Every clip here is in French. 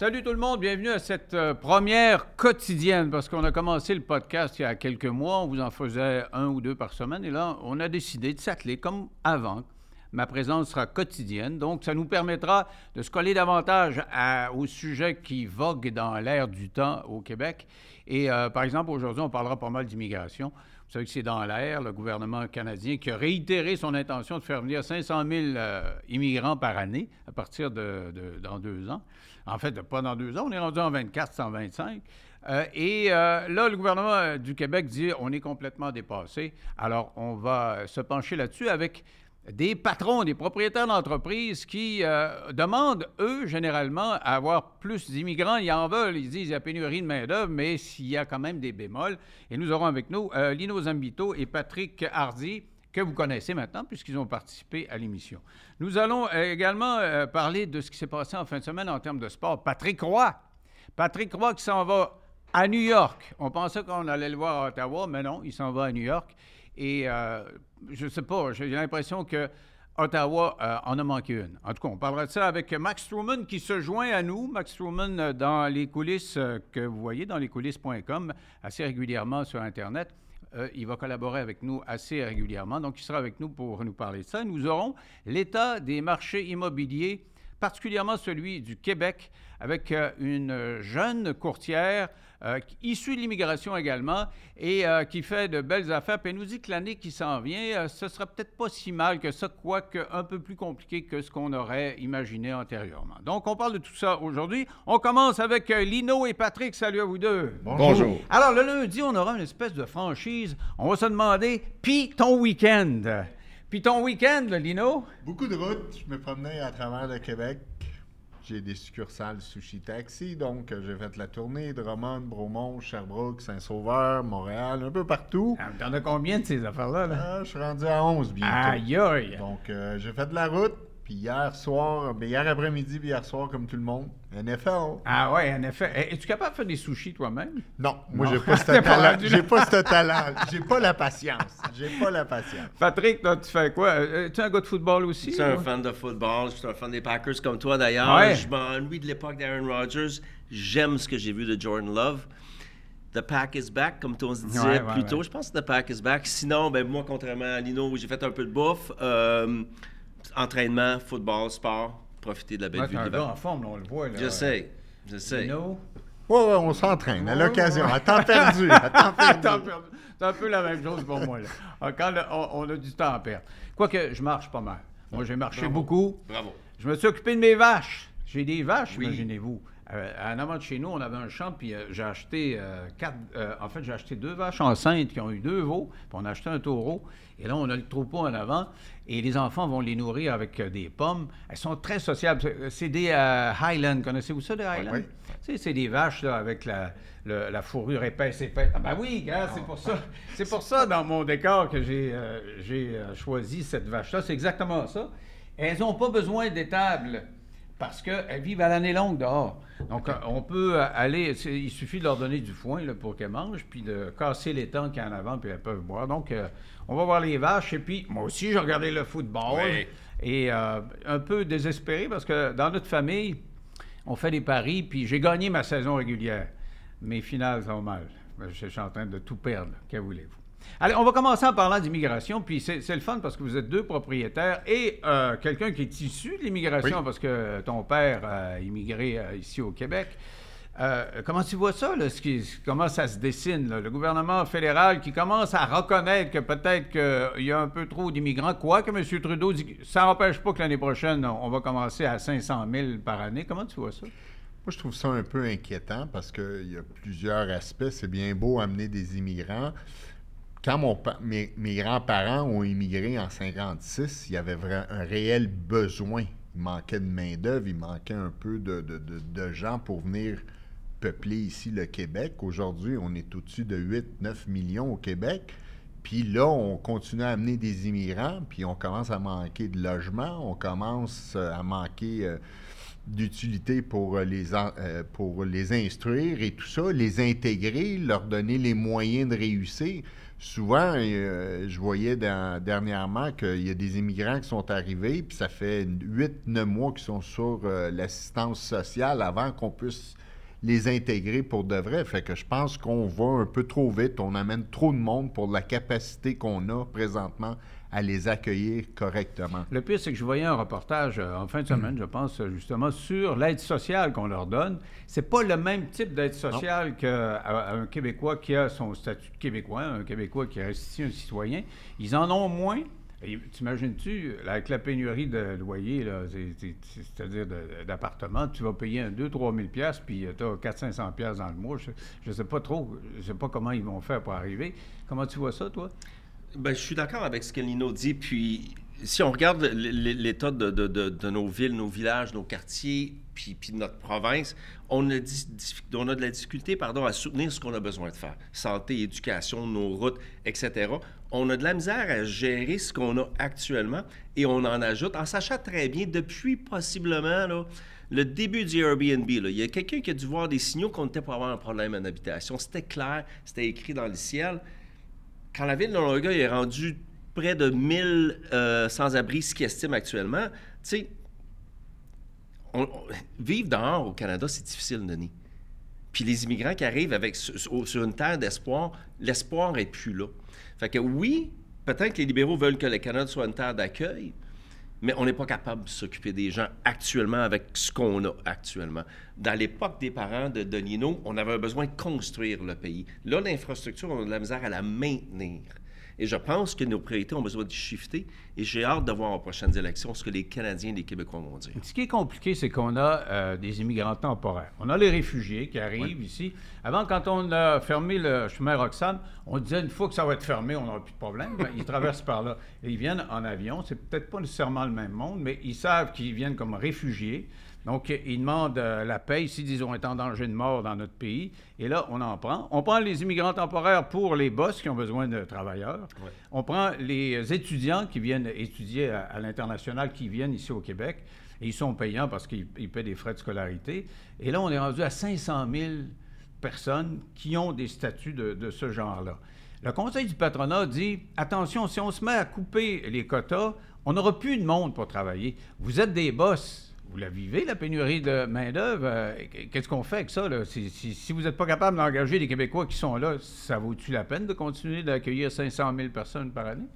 Salut tout le monde, bienvenue à cette euh, première quotidienne parce qu'on a commencé le podcast il y a quelques mois, on vous en faisait un ou deux par semaine et là on a décidé de s'atteler comme avant. Ma présence sera quotidienne, donc ça nous permettra de se coller davantage à, aux sujets qui voguent dans l'air du temps au Québec. Et euh, par exemple, aujourd'hui, on parlera pas mal d'immigration. Vous savez que c'est dans l'air, le gouvernement canadien qui a réitéré son intention de faire venir 500 000 euh, immigrants par année à partir de, dans deux ans. En fait, pas dans deux ans, on est rendu en 24, 125. Euh, et euh, là, le gouvernement du Québec dit on est complètement dépassé. Alors, on va se pencher là-dessus avec des patrons, des propriétaires d'entreprises qui euh, demandent, eux, généralement, à avoir plus d'immigrants. Ils en veulent. Ils disent qu'il y a pénurie de main-d'œuvre, mais s'il y a quand même des bémols. Et nous aurons avec nous euh, Lino Zambito et Patrick Hardy, que vous connaissez maintenant, puisqu'ils ont participé à l'émission. Nous allons euh, également parler de ce qui s'est passé en fin de semaine en termes de sport. Patrick Roy. Patrick Roy qui s'en va à New York. On pensait qu'on allait le voir à Ottawa, mais non, il s'en va à New York. Et je ne sais pas, j'ai l'impression que Ottawa euh, en a manqué une. En tout cas, on parlera de ça avec Max Truman qui se joint à nous. Max Truman euh, dans les coulisses euh, que vous voyez dans lescoulisses.com assez régulièrement sur Internet. Il va collaborer avec nous assez régulièrement. Donc, il sera avec nous pour nous parler de ça. Nous aurons l'état des marchés immobiliers, particulièrement celui du Québec, avec une jeune courtière euh, qui- issue de l'immigration également et euh, qui fait de belles affaires. Puis elle nous dit que l'année qui s'en vient, euh, ce sera peut-être pas si mal que ça, quoique un peu plus compliqué que ce qu'on aurait imaginé antérieurement. Donc, on parle de tout ça aujourd'hui. On commence avec euh, Lino et Patrick. Salut à vous deux. Bonjour. Alors, le lundi, on aura une espèce de franchise. On va se demander, puis ton week-end? Puis ton week-end, Lino? Beaucoup de routes. Je me promenais à travers le Québec. J'ai des succursales Sushi Taxi, donc euh, j'ai fait la tournée de Drummond, Bromont, Sherbrooke, Saint-Sauveur, Montréal, un peu partout. Ah, T'en as combien de ces affaires-là? Là? Ah, je suis rendu à 11 bientôt. Aïe, aïe. Donc euh, j'ai fait de la route, puis hier soir, ben, hier après-midi, puis hier soir, comme tout le monde, NFL. Ah ouais, en effet. Eh, Es-tu capable de faire des sushis toi-même? Non, moi j'ai pas ce talent. J'ai pas ce talent. J'ai pas la patience. J'ai pas la patience. Patrick, là, tu fais quoi? Euh, Tu es un gars de football aussi? Je suis un fan de football, je suis un fan des Packers comme toi d'ailleurs. Ouais. Je m'ennuie de l'époque d'Aaron Rodgers. J'aime ce que j'ai vu de Jordan Love. The Pack is back, comme on se disait Ouais, ouais, plus tôt. Je pense que The Pack is back. Sinon, ben, moi, contrairement à Lino, j'ai fait un peu de bouffe. euh, entraînement, football, sport, profiter de la belle Ouais, vie un gars en forme, on le voit. Là. Je sais, je sais. Lino? Ouais, ouais, on s'entraîne à l'occasion, ouais. à temps perdu. À temps perdu. C'est un peu la même chose pour moi. Là. Ah, Quand le- on, on a du temps à perdre. Quoique, je marche pas mal. Moi, j'ai marché beaucoup. Bravo. Je me suis occupé de mes vaches. J'ai des vaches, Oui. imaginez-vous. Euh, en avant de chez nous, on avait un champ, puis euh, j'ai acheté euh, quatre. euh, en fait, j'ai acheté deux vaches enceintes qui ont eu deux veaux, puis on a acheté un taureau. Et là, on a le troupeau en avant, et les enfants vont les nourrir avec euh, des pommes. Elles sont très sociables. C'est- des euh, Highlands. Connaissez-vous ça, des Highlands? oui. Tu sais, c'est des vaches là, avec la, le- la fourrure épaisse, épaisse. Ah ben oui, c'est pour ça. C'est pour ça, dans mon décor, que j'ai euh, j'ai, euh, choisi cette vache-là. C'est exactement ça. Elles n'ont pas besoin d'étable parce qu'elles vivent à l'année longue dehors. Donc, on peut euh, aller, il suffit de leur donner du foin là, pour qu'elles mangent, puis de casser les temps qu'il y a en avant, puis elles peuvent boire. Donc, euh, on va voir les vaches, et puis moi aussi, j'ai regardé le football, Oui. et euh, un peu désespéré, parce que dans notre famille, on fait des paris, puis j'ai gagné ma saison régulière. Mes finales sont mal. Je suis en train de tout perdre. Que voulez-vous? Allez, on va commencer en parlant d'immigration, puis c'est le fun parce que vous êtes deux propriétaires et euh, quelqu'un qui est issu de l'immigration Oui. parce que ton père a immigré euh, ici au Québec. Euh, comment tu vois ça, là, ce qui- comment ça se dessine, là? le gouvernement fédéral qui commence à reconnaître que peut-être qu'il y a un peu trop d'immigrants, quoique M. Trudeau dit que ça n'empêche pas que l'année prochaine, on va commencer à 500 000 par année. Comment tu vois ça? Moi, je trouve ça un peu inquiétant parce qu'il y a plusieurs aspects. C'est bien beau amener des immigrants. Quand mes, grands-parents ont immigré en 56, il y avait un réel besoin. Il manquait de main-d'œuvre, il manquait un peu de, gens pour venir peupler ici le Québec. Aujourd'hui, on est au-dessus de 8-9 millions au Québec. Puis là, on continue à amener des immigrants, puis on commence à manquer de logements, on commence euh, à manquer euh, d'utilité pour euh, les, pour les instruire et tout ça, les intégrer, leur donner les moyens de réussir. Souvent, euh, je voyais dernièrement qu'il y a des immigrants qui sont arrivés, puis ça fait 8-9 mois qu'ils sont sur euh, l'assistance sociale avant qu'on puisse les intégrer pour de vrai. Fait que je pense qu'on va un peu trop vite, on amène trop de monde pour la capacité qu'on a présentement à les accueillir correctement. Le pire, c'est que je voyais un reportage euh, en fin de semaine, je pense, euh, justement, sur l'aide sociale qu'on leur donne. C'est pas le même type d'aide sociale qu'un Québécois qui a son statut de Québécois, un Québécois qui reste ici un citoyen. Ils en ont moins. T'imagines-tu, avec la pénurie de loyer, c'est-à-dire d'appartements, tu vas payer un 2-3 000 piastres, puis tu as 400-500 piastres dans le mois. Je ne sais pas trop, je sais pas comment ils vont faire pour arriver. Comment tu vois ça, toi? Ben, je suis d'accord avec ce que Lino dit. Puis, si on regarde l'état de, de- de- de nos villes, nos villages, nos quartiers, puis, puis notre province, on a, on a de la difficulté pardon, à soutenir ce qu'on a besoin de faire. Santé, éducation, nos routes, etc. On a de la misère à gérer ce qu'on a actuellement et on en ajoute en sachant très bien, depuis possiblement là, le début du Airbnb, là, il y a quelqu'un qui a dû voir des signaux qu'on était pour avoir un problème en habitation. C'était clair, c'était écrit dans le ciel quand la ville de Longueuil est rendue près de 1000 euh, sans-abri, ce qu'ils estiment actuellement, tu sais, vivre dehors au Canada, c'est difficile, Denis. Puis les immigrants qui arrivent avec, sur, sur- une terre d'espoir, l'espoir est plus là. Fait que oui, peut-être que les libéraux veulent que le Canada soit une terre d'accueil, mais on n'est pas capable de s'occuper des gens actuellement avec ce qu'on a actuellement. Dans l'époque des parents de Donino, on avait besoin de construire le pays. Là, l'infrastructure, on a de la misère à la maintenir. Et je pense que nos priorités ont besoin de shifter. Et j'ai hâte de voir aux prochaines élections ce que les Canadiens et les Québécois vont dire. Ce qui est compliqué, c'est qu'on a euh, des immigrants temporaires. On a les réfugiés qui arrivent ici. Avant, quand on a fermé le chemin Roxham, on disait une fois que ça va être fermé, on n'aura plus de problème. Ben, ils traversent par là. Et ils viennent en avion. C'est peut-être pas nécessairement le même monde, mais ils savent qu'ils viennent comme réfugiés. Donc, ils demandent euh, la paix s'ils disent on est en danger de mort dans notre pays. Et là, on en prend. On prend les immigrants temporaires pour les boss qui ont besoin de travailleurs. Ouais. On prend les étudiants qui viennent étudier à, à l'international, qui viennent ici au Québec, et ils sont payants parce qu'ils ils paient des frais de scolarité. Et là, on est rendu à 500 000 personnes qui ont des statuts de, de ce genre-là. Le Conseil du patronat dit attention, si on se met à couper les quotas, on n'aura plus de monde pour travailler. Vous êtes des boss. Vous la vivez, la pénurie de main-d'œuvre. Euh, Qu'est-ce qu'on fait avec ça? Là? Si, si- si vous n'êtes pas capable d'engager les Québécois qui sont là, ça vaut-tu la peine de continuer d'accueillir 500 000 personnes par année?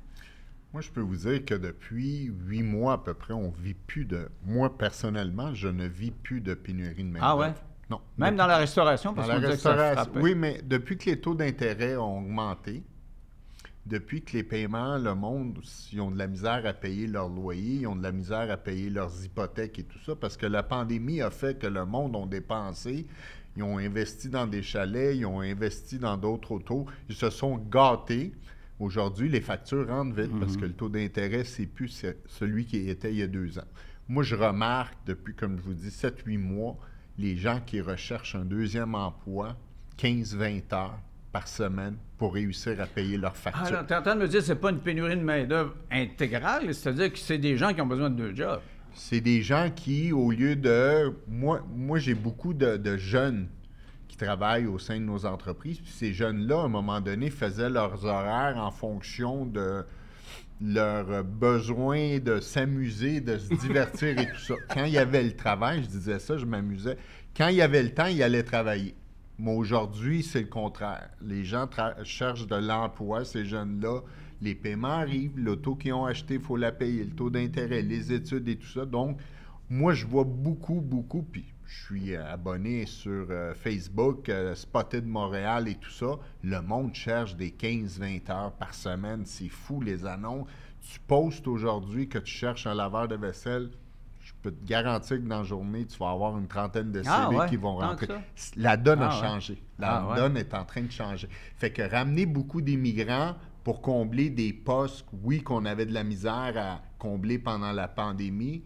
Moi, je peux vous dire que depuis huit mois à peu près, on vit plus de. Moi, personnellement, je ne vis plus de pénurie de main Ah ouais? Non. Même dans la restauration, parce Dans la restauration. Oui, mais depuis que les taux d'intérêt ont augmenté, depuis que les paiements, le monde, ils ont de la misère à payer leur loyer, ils ont de la misère à payer leurs hypothèques et tout ça, parce que la pandémie a fait que le monde ont dépensé, ils ont investi dans des chalets, ils ont investi dans d'autres autos, ils se sont gâtés. Aujourd'hui, les factures rentrent vite parce que le taux d'intérêt, c'est plus ce- celui qui était il y a deux ans. Moi, je remarque depuis, comme je vous dis, 7-8 mois, les gens qui recherchent un deuxième emploi, 15-20 heures par semaine pour réussir à payer leurs Ah, factures. là, t'es en train de me dire que c'est pas une pénurie de main-d'œuvre intégrale, c'est-à-dire que c'est des gens qui ont besoin de deux jobs. C'est des gens qui, au lieu de... Moi, moi j'ai beaucoup de, de jeunes qui travaillent au sein de nos entreprises. Puis ces jeunes-là, à un moment donné, faisaient leurs horaires en fonction de leur besoin de s'amuser, de se divertir et tout ça. Quand il y avait le travail, je disais ça, je m'amusais. Quand il y avait le temps, ils allaient travailler. Mais aujourd'hui, c'est le contraire. Les gens cherchent de l'emploi, ces jeunes-là. Les paiements arrivent, l'auto qu'ils ont acheté, il faut la payer, le taux d'intérêt, les études et tout ça. Donc, moi, je vois beaucoup, beaucoup, puis je suis abonné sur euh, Facebook, euh, Spotted Montréal et tout ça. Le monde cherche des 15-20 heures par semaine. C'est fou, les annonces. Tu postes aujourd'hui que tu cherches un laveur de vaisselle. Je peux te garantir que dans la journée, tu vas avoir une trentaine de CV Ah ouais, qui vont rentrer. La donne a Ah changé. La Ah ouais. donne est en train de changer. Fait que ramener beaucoup d'immigrants pour combler des postes, oui, qu'on avait de la misère à combler pendant la pandémie,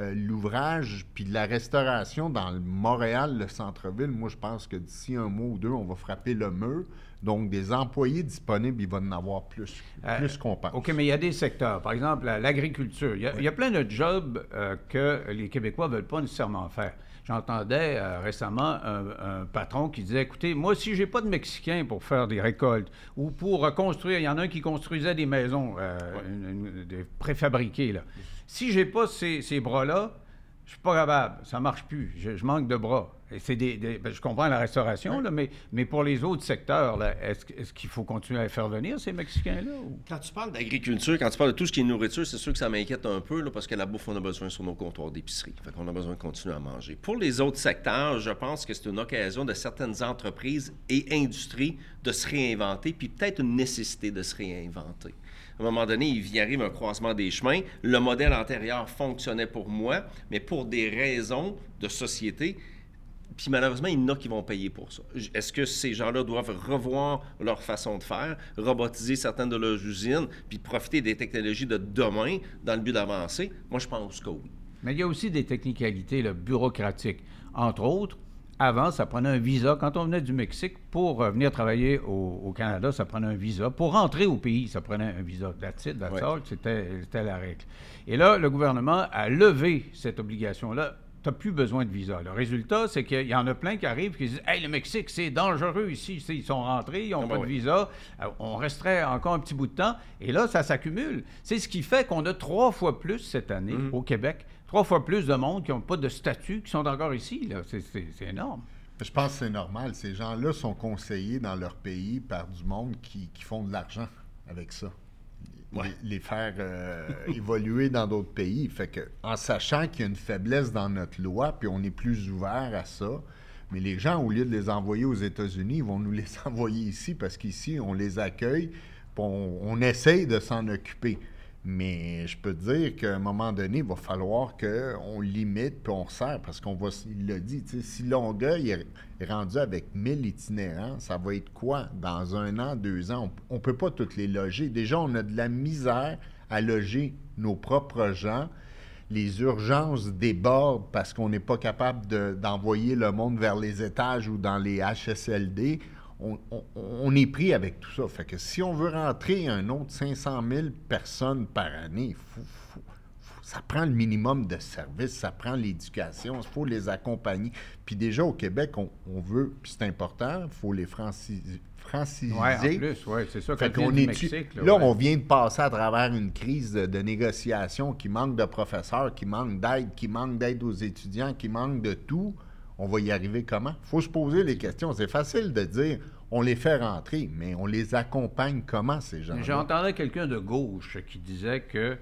euh, l'ouvrage puis de la restauration dans le Montréal, le centre-ville, moi, je pense que d'ici un mois ou deux, on va frapper le mur. Donc, des employés disponibles, il va en avoir plus, Euh, plus qu'on pense. OK, mais il y a des secteurs. Par exemple, la- l'agriculture. Il, y a- il y a plein de jobs euh, que les Québécois ne veulent pas nécessairement faire. J'entendais euh, récemment un, un patron qui disait Écoutez, moi, si j'ai pas de Mexicains pour faire des récoltes ou pour reconstruire, il y en a un qui construisait des maisons euh, une- une- des préfabriquées. Là. Si j'ai pas ces, ces bras-là, je suis pas capable. Ça marche plus. Je, je manque de bras. Et c'est des, des- ben, je comprends la restauration, là, mais, mais pour les autres secteurs, est-ce, qu'il faut continuer à faire venir ces Mexicains-là? ou- Quand tu parles d'agriculture, quand tu parles de tout ce qui est nourriture, c'est sûr que ça m'inquiète un peu là, parce que la bouffe, on a besoin sur nos comptoirs d'épicerie. Fait qu'on a besoin de continuer à manger. Pour les autres secteurs, je pense que c'est une occasion de certaines entreprises et industries de se réinventer, puis peut-être une nécessité de se réinventer. À un moment donné, il y arrive un croisement des chemins. Le modèle antérieur fonctionnait pour moi, mais pour des raisons de société, puis malheureusement, il y en a qui vont payer pour ça. Est-ce que ces gens-là doivent revoir leur façon de faire, robotiser certaines de leurs usines, puis profiter des technologies de demain dans le but d'avancer? Moi, je pense que oui. Mais il y a aussi des technicalités là, bureaucratiques. Entre autres, avant, ça prenait un visa. Quand on venait du Mexique, pour euh, venir travailler au, au Canada, ça prenait un visa. Pour rentrer au pays, ça prenait un visa. That's it, that's. C'était, la règle. Et là, le gouvernement a levé cette obligation-là. Tu n'as plus besoin de visa. Le résultat, c'est qu'il y en a plein qui arrivent qui disent Hey, le Mexique, c'est dangereux ici. Ils sont rentrés, ils n'ont Ah, pas de visa. Euh, On resterait encore un petit bout de temps. Et là, ça s'accumule. C'est ce qui fait qu'on a trois fois plus cette année Mhm. au Québec, trois fois plus de monde qui n'ont pas de statut, qui sont encore ici. là. C'est- C'est c'est énorme. Je pense que c'est normal. Ces gens-là sont conseillés dans leur pays par du monde qui, qui font de l'argent avec ça. Ouais. Les, les faire euh, évoluer dans d'autres pays. Fait que, en sachant qu'il y a une faiblesse dans notre loi, puis on est plus ouvert à ça, mais les gens, au lieu de les envoyer aux États-Unis, ils vont nous les envoyer ici parce qu'ici, on les accueille, puis on, on essaye de s'en occuper. Mais je peux dire qu'à un moment donné, il va falloir qu'on limite puis on serre parce qu'on va, il l'a dit, si Longueuil est rendu avec 1000 itinérants, ça va être quoi? Dans un an, deux ans? On ne peut pas toutes les loger. Déjà, on a de la misère à loger nos propres gens. Les urgences débordent parce qu'on n'est pas capable de- d'envoyer le monde vers les étages ou dans les HSLD. On, on- on est pris avec tout ça. Fait que si on veut rentrer un autre 500 000 personnes par année, il faut- faut- faut- ça prend le minimum de services, ça prend l'éducation, il faut les accompagner. Puis déjà au Québec, on, on veut, puis c'est important, il faut les francis- franciser. Oui, en plus, oui, c'est ça. Fait qu'on est là, ouais. on vient de passer à travers une crise de, de négociation qui manque de professeurs, qui manque d'aide, qui manque d'aide aux étudiants, qui manque de tout. On va y arriver comment? Il faut se poser les questions. C'est facile de dire on les fait rentrer, mais on les accompagne comment, ces gens-là? J'entendais quelqu'un de gauche qui disait que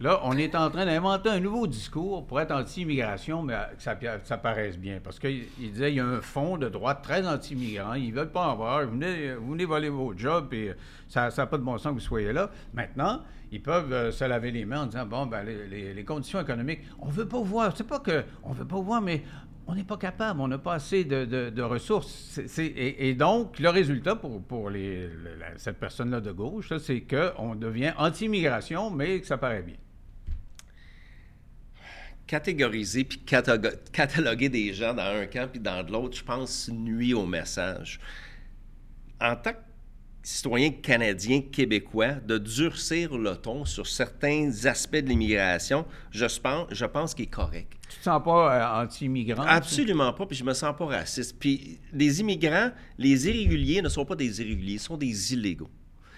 là, on est en train d'inventer un nouveau discours pour être anti-immigration, mais que ça, paraisse bien. Parce qu'il il disait qu'il y a un fond de droite très anti-immigrant, ils ne veulent pas en avoir, vous venez, voler vos jobs, et ça n'a pas de bon sens que vous soyez là. Maintenant, ils peuvent euh, se laver les mains en disant bon, ben, les conditions économiques, on ne veut pas voir, c'est pas que on veut pas voir, mais on n'est pas capable, on n'a pas assez de, ressources. Et, donc, le résultat pour, cette personne-là de gauche, c'est qu'on devient anti-immigration, mais que ça paraît bien. catégoriser puis cataloguer des gens dans un camp puis dans l'autre, je pense, nuit au message. En tant que citoyen canadien, québécois, de durcir le ton sur certains aspects de l'immigration, je pense, je pense qu'il est correct. Tu te sens pas euh, anti-immigrant? tu? Absolument pas, puis je me sens pas raciste. Puis les immigrants, les irréguliers ne sont pas des irréguliers, ils sont des illégaux.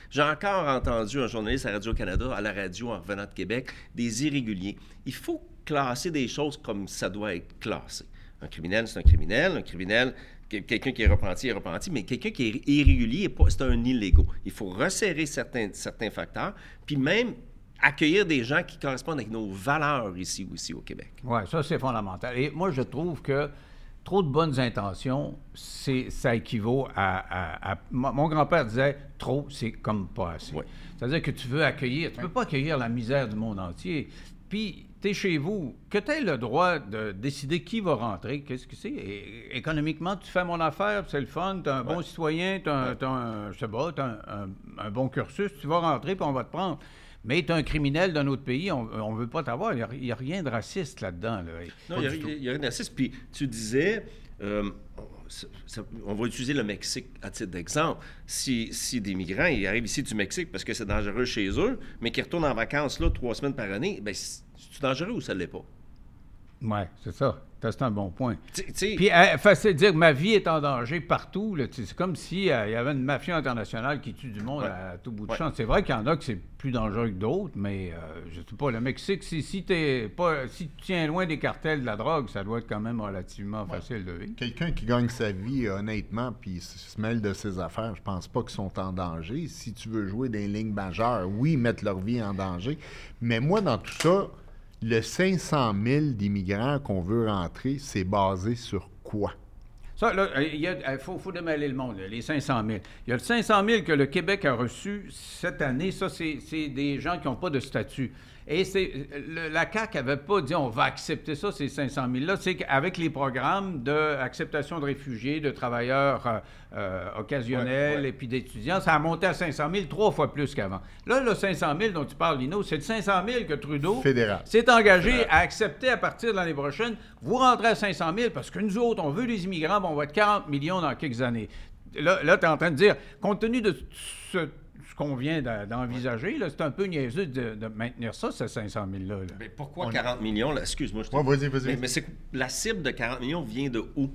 J'ai encore entendu un journaliste à Radio-Canada, à la radio en revenant de Québec, des irréguliers. Il faut classer des choses comme ça doit être classé. Un criminel, c'est un criminel. Un criminel, quelqu'un qui est repenti est repenti, mais quelqu'un qui est irrégulier, c'est un illégaux. Il faut resserrer certains, certains facteurs, puis même accueillir des gens qui correspondent avec nos valeurs ici aussi au Québec. Oui, ça, c'est fondamental. Et moi, je trouve que trop de bonnes intentions, c'est, ça équivaut à... à- à- Mon grand-père disait, trop, c'est comme pas assez. C'est-à-dire que tu veux accueillir, tu ne peux pas accueillir la misère du monde entier. Puis, tu es chez vous, que tu aies le droit de décider qui va rentrer, qu'est-ce que c'est? Économiquement, tu fais mon affaire, c'est le fun, tu es un bon citoyen, tu as, un, je sais pas, un, un- un bon cursus, tu vas rentrer, puis on va te prendre. Mais tu es un criminel d'un autre pays, on ne veut pas t'avoir. Il n'y a, rien de raciste là-dedans. Non, il n'y a, rien de raciste. Puis tu disais, euh, on va utiliser le Mexique à titre d'exemple. Si, des migrants ils arrivent ici du Mexique parce que c'est dangereux chez eux, mais qu'ils retournent en vacances là trois semaines par année, ben, c'est dangereux ou ça ne l'est pas? Oui, c'est ça. C'est un bon point. Puis, euh, facile de dire que ma vie est en danger partout. C'est comme s'il euh, y avait une mafia internationale qui tue du monde à, tout bout de champ. C'est vrai qu'il y en a que c'est plus dangereux que d'autres, mais euh, je ne sais pas. Le Mexique, si, si, pas, si tu tiens loin des cartels de la drogue, ça doit être quand même relativement facile de vivre. Quelqu'un qui gagne sa vie honnêtement puis se mêle de ses affaires, je pense pas qu'ils sont en danger. Si tu veux jouer des lignes majeures, oui, mettre leur vie en danger. Mais moi, dans tout ça, le 500 000 d'immigrants qu'on veut rentrer, c'est basé sur quoi? Ça, là, il faut, faut, démêler le monde, les 500 000. Il y a le 500 000 que le Québec a reçu cette année. Ça, c'est des gens qui n'ont pas de statut. Et c'est la CAQ n'avait pas dit on va accepter ça, ces 500 000-là. C'est qu'avec les programmes d'acceptation de, réfugiés, de travailleurs euh, euh, occasionnels et puis d'étudiants, ça a monté à 500 000, trois fois plus qu'avant. Là, le 500 000 dont tu parles, Lino, c'est le 500 000 que Trudeau s'est engagé à accepter à partir de l'année prochaine. Vous rentrez à 500 000 parce que nous autres, on veut des immigrants, on va être 40 millions dans quelques années. Là, là tu es en train de dire, compte tenu de ce qu'on vient d'envisager. C'est un peu niaiseux de, maintenir ça, ces 500 000-là. Mais pourquoi 40 millions? Excuse-moi. Je vas-y, vas-y. Mais, la cible de 40 millions vient de où?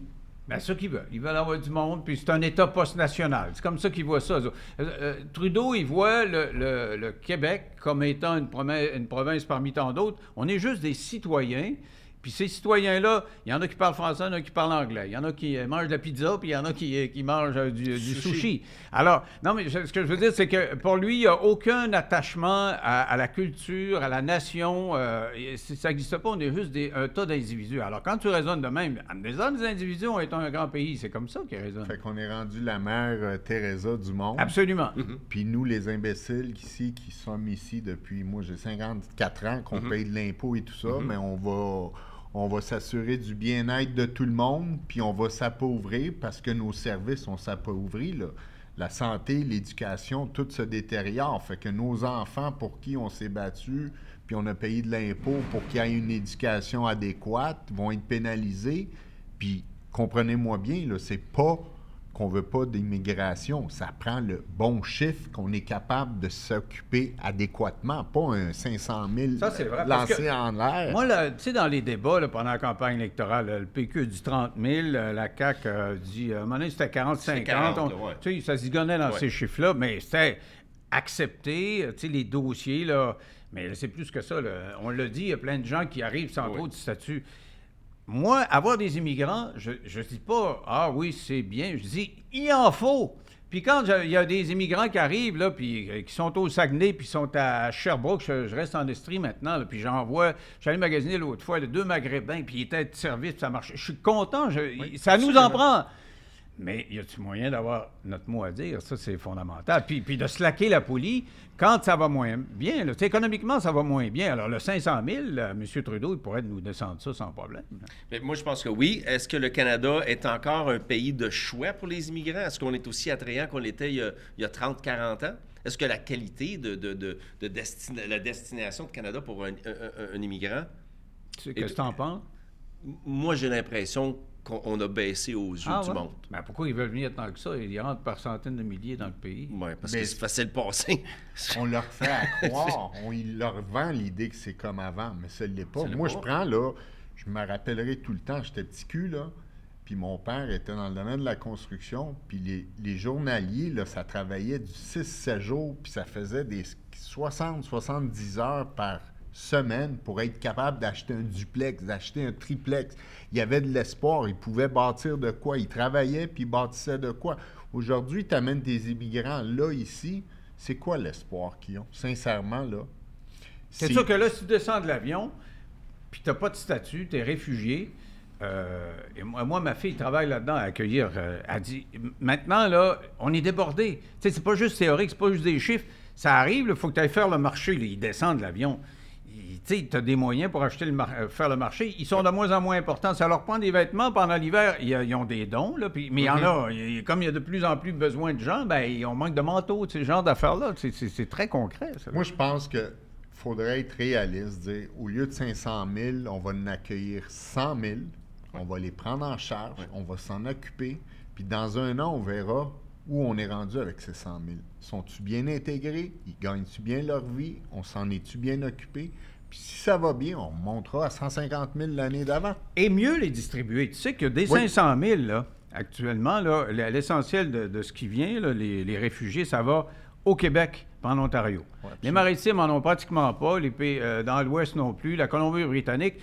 Bien, ce qu'ils veulent. Ils veulent avoir du monde, puis c'est un État post-national. C'est comme ça qu'ils voient ça. Euh, euh, Trudeau, il voit le, Québec comme étant une, une province parmi tant d'autres. On est juste des citoyens puis ces citoyens-là, il y en a qui parlent français, il y en a qui parlent anglais. Il y en a qui euh, mangent de la pizza, puis il y en a qui, euh, qui mangent euh, du, sushi. Alors, non, mais ce que je veux dire, c'est que pour lui, il n'y a aucun attachement à, la culture, à la nation. ça n'existe pas, on est juste des, un tas d'individus. Alors, quand tu raisonnes de même, des autres individus ont été un grand pays. C'est comme ça qu'ils raisonnent. Fait qu'on est rendu la mère Teresa du monde. Absolument. Mm-hmm. Puis nous, les imbéciles ici, qui sommes ici depuis, moi, j'ai 54 ans, qu'on mm-hmm. paye de l'impôt et tout ça, mm-hmm. mais on va on va s'assurer du bien-être de tout le monde, puis on va s'appauvrir parce que nos services ont s'appauvri. La santé, l'éducation, tout se détériore. Fait que nos enfants pour qui on s'est battu, puis on a payé de l'impôt pour qu'il y ait une éducation adéquate, vont être pénalisés. Puis comprenez-moi bien, c'est pas qu'on veut pas d'immigration. Ça prend le bon chiffre qu'on est capable de s'occuper adéquatement, pas un 500 000 lancé en l'air. Moi, tu sais, dans les débats pendant la campagne électorale, le PQ dit 30 000, la CAQ dit, à un moment donné, c'était 40-50. Tu sais, ça se gonnait dans ces chiffres-là, mais c'était accepté, tu sais, les dossiers, là. Mais c'est plus que ça. On l'a dit, il y a plein de gens qui arrivent sans trop de statut. Moi, avoir des immigrants, je ne dis pas, ah oui, c'est bien. Je dis, il en faut. Puis quand il y a des immigrants qui arrivent, là, puis euh, qui sont au Saguenay, puis sont à Sherbrooke, je, reste en Estrie maintenant, puis j'en vois, j'allais magasiner l'autre fois, deux Maghrébins, puis ils étaient de service, puis ça marchait. Je suis content, ça nous en prend. Mais y a-t-il moyen d'avoir notre mot à dire? Ça, c'est fondamental. Puis, puis de slacker la poulie quand ça va moins bien. économiquement, ça va moins bien. Alors, le 500 000, M. Trudeau, il pourrait nous descendre ça sans problème. Mais moi, je pense que oui. Est-ce que le Canada est encore un pays de choix pour les immigrants? Est-ce qu'on est aussi attrayant qu'on l'était il y a, 30-40 ans? Est-ce que la qualité de, de, la destination de Canada pour un, immigrant... Qu'est-ce que tu en penses? Moi, j'ai l'impression qu'on a baissé aux yeux ah du monde. Mais pourquoi ils veulent venir tant que ça? Ils rentrent par centaines de milliers dans le pays. Oui, parce que c'est facile de passer. on leur fait à croire, on leur vend l'idée que c'est comme avant, mais ça ne l'est pas. Moi, je prends, là, je me rappellerai tout le temps, j'étais petit cul, là, puis mon père était dans le domaine de la construction, puis les, les journaliers, là, ça travaillait du 6-7 jours, puis ça faisait des 60-70 heures par semaine pour être capable d'acheter un duplex, d'acheter un triplex. Il y avait de l'espoir, ils pouvaient bâtir de quoi, ils travaillaient puis ils bâtissaient de quoi. Aujourd'hui, tu amènes des immigrants là, ici, c'est quoi l'espoir qu'ils ont, sincèrement, là? C'est sûr que là, si tu descends de l'avion, puis tu n'as pas de statut, tu es réfugié, euh, et moi, ma fille travaille là-dedans à accueillir. Euh, elle dit maintenant, là, on est débordé. Tu sais, c'est pas juste théorique, c'est pas juste des chiffres. Ça arrive, il faut que tu ailles faire le marché. ils descendent de l'avion tu as des moyens pour acheter le euh, faire le marché. Ils sont de moins en moins importants. Ça leur prend des vêtements pendant l'hiver. Ils, ont des dons, là, mais il y en mm-hmm. a. comme il y a de plus en plus besoin de gens, ben, on manque de manteaux, ce genre d'affaires-là. C'est très concret. Moi, je pense que faudrait être réaliste, dire au lieu de 500 000, on va en accueillir 100 000, on va les prendre en charge, on va s'en occuper, puis dans un an, on verra où on est rendu avec ces 100 000. Sont-ils bien intégrés? Ils gagnent-tu bien leur vie? On s'en est-tu bien occupé? Puis si ça va bien, on montera à 150 000 l'année d'avant. Et mieux les distribuer. Tu sais que des 500 000, là, actuellement, là, l'essentiel de, ce qui vient, les, les réfugiés, ça va au Québec, pas en Ontario. les Maritimes n'en ont pratiquement pas, les pays euh, dans l'Ouest non plus, la Colombie-Britannique.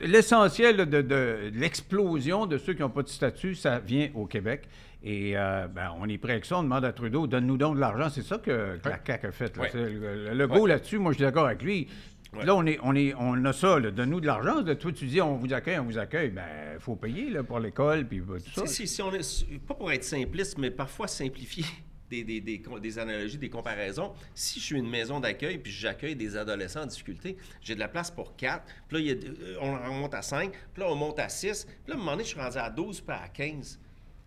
L'essentiel de, l'explosion de ceux qui n'ont pas de statut, ça vient au Québec. Et euh, ben, on est prêt avec ça, on demande à Trudeau, donne-nous donc de l'argent. C'est ça que, la CAQ a fait. Le, go là-dessus, moi je suis d'accord avec lui. Là, on, est, on, est, on a ça, donne-nous de l'argent. Toi, tu dis, on vous accueille, on vous accueille. Ben, il faut payer là, pour l'école, puis tout ça. Si, si, on est, pas pour être simpliste, mais parfois simplifier des, des, des, analogies, des comparaisons. Si je suis une maison d'accueil puis j'accueille des adolescents en difficulté, j'ai de la place pour quatre. Puis là, euh, on, monte à cinq. Puis là, on monte à six. Puis là, à un moment donné, je suis rendu à 12 puis à 15.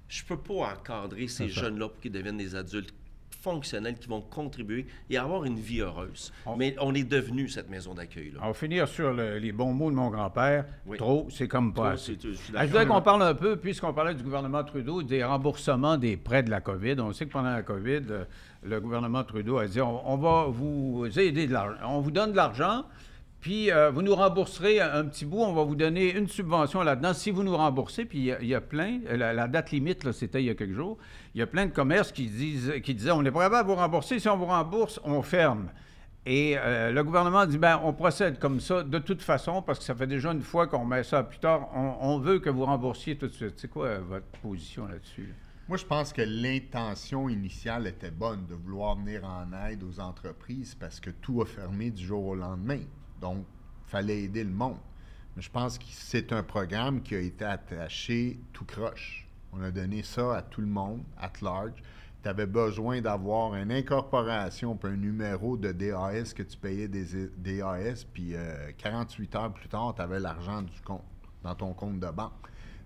Je peux pas encadrer ces jeunes-là pour qu'ils deviennent des adultes fonctionnels qui vont contribuer et avoir une vie heureuse. Mais on est devenu cette maison d'accueil-là. On va finir sur les bons mots de mon grand-père. Trop, c'est comme pas assez. Ah, je voudrais qu'on parle un peu, puisqu'on parlait du gouvernement Trudeau, des remboursements des prêts de la COVID. On sait que pendant la COVID, euh, le gouvernement Trudeau a dit on, va vous aider de l'argent. On vous donne de l'argent. Puis euh, vous nous rembourserez un, petit bout, on va vous donner une subvention là-dedans si vous nous remboursez. Puis il y, a plein, la, date limite, c'était il y a quelques jours, il y a plein de commerces qui, disent, qui disaient on est prêt à vous rembourser, si on vous rembourse, on ferme. Et euh, le gouvernement dit ben on procède comme ça de toute façon parce que ça fait déjà une fois qu'on met ça plus tard. On, veut que vous remboursiez tout de suite. C'est quoi euh, votre position là-dessus? Moi, je pense que l'intention initiale était bonne de vouloir venir en aide aux entreprises parce que tout a fermé du jour au lendemain. Donc, il fallait aider le monde. Mais je pense que c'est un programme qui a été attaché tout croche. On a donné ça à tout le monde, at large. Tu avais besoin d'avoir une incorporation puis un numéro de DAS que tu payais des DAS, puis 48 euh, heures plus tard, tu avais l'argent dans ton compte de banque.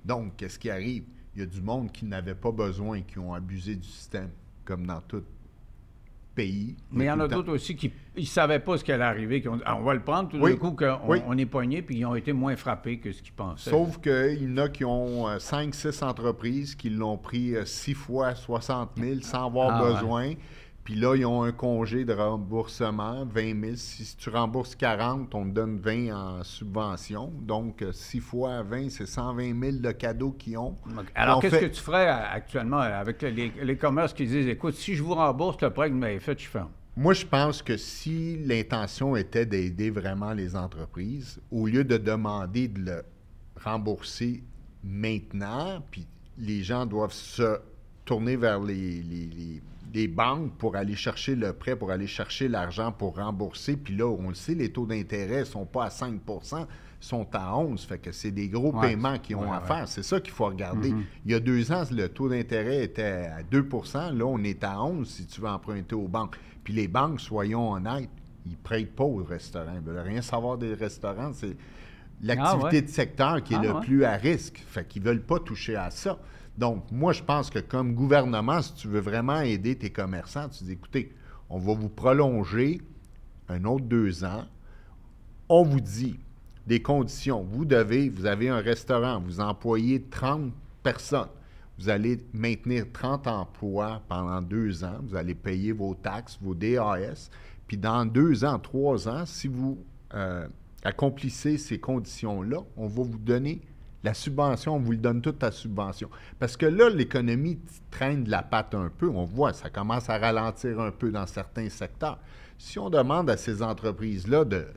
Donc, qu'est-ce qui arrive? Il y a du monde qui n'avait pas besoin, qui ont abusé du système, comme dans tout pays. Mais il y en a d'autres aussi qui ne savaient pas ce qui allait arriver, qui ont dit ah, on va le prendre tout d'un coup qu'on on est poigné, puis ils ont été moins frappés que ce qu'ils pensaient. Sauf qu'il y en a qui ont 5-6 euh, entreprises qui l'ont pris 6 euh, fois 60 000 sans avoir ah, besoin. Puis là, ils ont un congé de remboursement, 20 000. Si tu rembourses 40, on te donne 20 en subvention. Donc, 6 euh, fois 20, c'est 120 000 de cadeaux qu'ils ont. Alors, qu'est-ce que tu ferais euh, actuellement avec les, commerces qui disent, écoute, si je vous rembourse le prêt que vous m'avez fait, je ferme? Moi, je pense que si l'intention était d'aider vraiment les entreprises, au lieu de demander de le rembourser maintenant, puis les gens doivent se tourner vers les des banques pour aller chercher le prêt, pour aller chercher l'argent pour rembourser. Puis là, on le sait, les taux d'intérêt ne sont pas à 5% sont à 11. Fait que c'est des gros paiements qui ont à faire. C'est ça qu'il faut regarder. Mm-hmm. Il y a deux ans, le taux d'intérêt était à 2% Là, on est à 11 si tu veux emprunter aux banques. Puis les banques, soyons honnêtes, ils ne prêtent pas aux restaurants. Ils ne veulent rien savoir des restaurants. C'est l'activité ah de secteur qui est ah le plus à risque. Fait qu'ils ne veulent pas toucher à ça. Donc, moi, je pense que comme gouvernement, si tu veux vraiment aider tes commerçants, tu dis, écoutez, on va vous prolonger un autre deux ans. On vous dit des conditions. Vous devez, vous avez un restaurant, vous employez 30 personnes. Vous allez maintenir 30 emplois pendant deux ans. Vous allez payer vos taxes, vos DAS. Puis dans deux ans, trois ans, si vous euh, accomplissez ces conditions-là, on va vous donner la subvention, on vous le donne toute ta subvention. Parce que là, l'économie traîne de la patte un peu. On voit, ça commence à ralentir un peu dans certains secteurs. Si on demande à ces entreprises-là de.